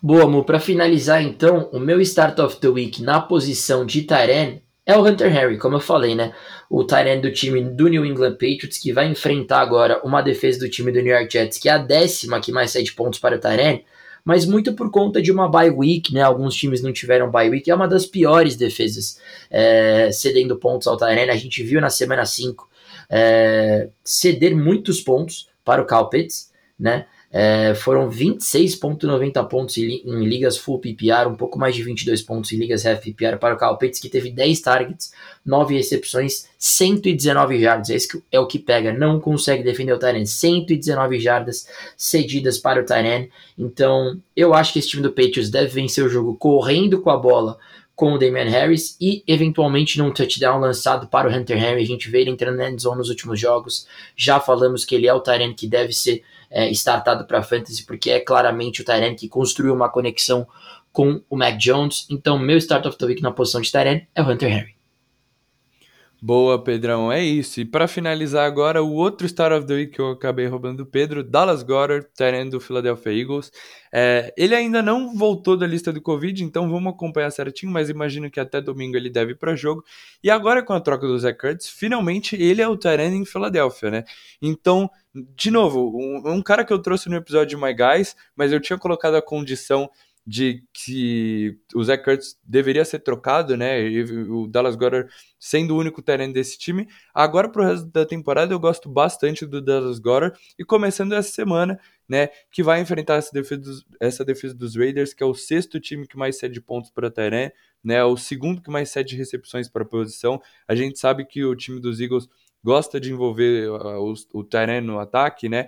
Boa, amor. Para finalizar, então, o meu start of the week na posição de Tyren é o Hunter Harry, como eu falei, né? O Tyren do time do New England Patriots, que vai enfrentar agora uma defesa do time do New York Jets, que é a décima que mais cede pontos para o mas muito por conta de uma bye week, né? Alguns times não tiveram bye week, é uma das piores defesas é, cedendo pontos ao Tyren. A gente viu na semana 5 é, ceder muitos pontos para o Cal Pitts, né? É, foram 26,90 pontos em, ligas full PPR, um pouco mais de 22 pontos em ligas half PPR para o Cal Pitts, que teve 10 targets, 9 recepções, 119 jardas. Esse é o que pega, não consegue defender o Tyrant. 119 jardas cedidas para o Tyrant. Então, eu acho que esse time do Patriots deve vencer o jogo correndo com a bola, com o Damian Harris e eventualmente num touchdown lançado para o Hunter Henry. A gente vê ele entrando na endzone nos últimos jogos. Já falamos que ele é o Tyrant que deve ser é, startado para fantasy, porque é claramente o Tyrant que construiu uma conexão com o Mac Jones. Então, meu start of the week na posição de Tyrant é o Hunter Henry. Boa, Pedrão, é isso. E para finalizar agora, o outro Star of the Week que eu acabei roubando do Pedro, Dallas Goddard, terreno do Philadelphia Eagles. É, ele ainda não voltou da lista do Covid, então vamos acompanhar certinho, mas imagino que até domingo ele deve ir para jogo. E agora com a troca do Zach Kurtz, finalmente ele é o terreno em Philadelphia, né? Então, de novo, um, um cara que eu trouxe no episódio de My Guys, mas eu tinha colocado a condição de que o Zach Kurtz deveria ser trocado, né? E o Dallas Goddard sendo o único terreno desse time. Agora, para o resto da temporada, eu gosto bastante do Dallas Goddard. E começando essa semana, né? Que vai enfrentar essa defesa dos, essa defesa dos Raiders, que é o sexto time que mais cede pontos para terreno, né? O segundo que mais cede recepções para posição. A gente sabe que o time dos Eagles gosta de envolver uh, o, o terreno no ataque, né?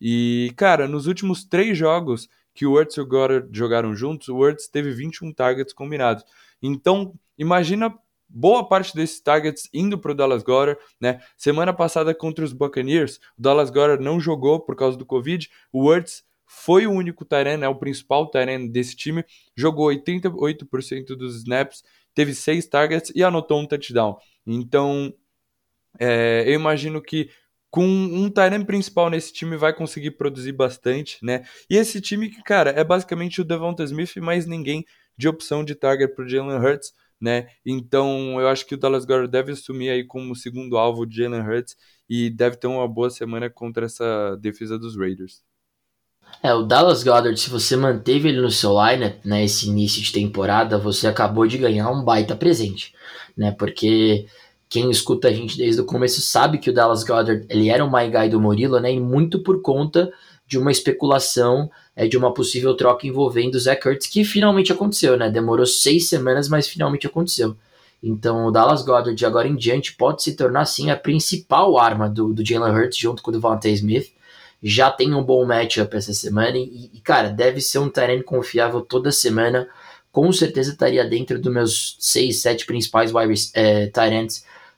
E, cara, nos últimos três jogos que o Wurtz e o Goddard jogaram juntos, o Wurtz teve 21 targets combinados. Então, imagina boa parte desses targets indo para o Dallas Goddard, né? Semana passada contra os Buccaneers, o Dallas Goddard não jogou por causa do Covid, o Wurtz foi o único Tyrene, é o principal Tyrene desse time, jogou 88% dos snaps, teve 6 targets e anotou um touchdown. Então, é, eu imagino que com um Tyrant principal nesse time vai conseguir produzir bastante, né? E esse time que, cara, é basicamente o Devonta Smith mais ninguém de opção de target pro Jalen Hurts, né? Então, eu acho que o Dallas Goddard deve assumir aí como segundo alvo de Jalen Hurts e deve ter uma boa semana contra essa defesa dos Raiders. É, o Dallas Goddard, se você manteve ele no seu lineup, né, esse início de temporada, você acabou de ganhar um baita presente, né? Porque quem escuta a gente desde o começo sabe que o Dallas Goddard ele era o my guy do Murilo, né? E muito por conta de uma especulação é, de uma possível troca envolvendo o Zach Ertz, que finalmente aconteceu, né? Demorou seis semanas, mas finalmente aconteceu. Então o Dallas Goddard de agora em diante pode se tornar sim a principal arma do, do Jalen Hurts junto com o Devontae Smith. Já tem um bom matchup essa semana e, e cara, deve ser um terreno confiável toda semana. Com certeza estaria dentro dos meus seis, sete principais é,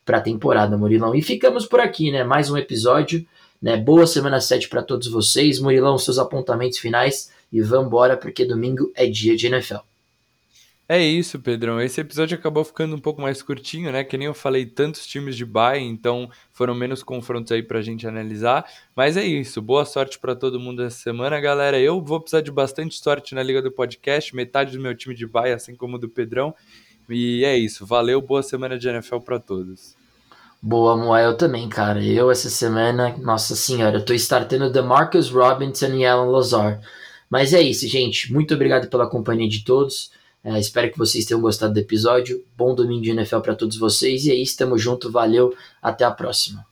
para a temporada, Murilão. E ficamos por aqui, né? Mais um episódio. Né? Boa semana 7 para todos vocês. Murilão, seus apontamentos finais e vambora, porque domingo é dia de NFL. É isso, Pedrão. Esse episódio acabou ficando um pouco mais curtinho, né? Que nem eu falei, tantos times de bye, então foram menos confrontos aí pra gente analisar. Mas é isso. Boa sorte para todo mundo essa semana, galera. Eu vou precisar de bastante sorte na Liga do Podcast, metade do meu time de bye, assim como o do Pedrão. E é isso. Valeu, boa semana de NFL para todos. Boa, Moa, eu também, cara. Eu essa semana, nossa senhora, eu tô startando The Marcus Robinson e Alan Lazar. Mas é isso, gente. Muito obrigado pela companhia de todos. É, espero que vocês tenham gostado do episódio. Bom domingo de NFL para todos vocês. E é isso, tamo junto. Valeu. Até a próxima.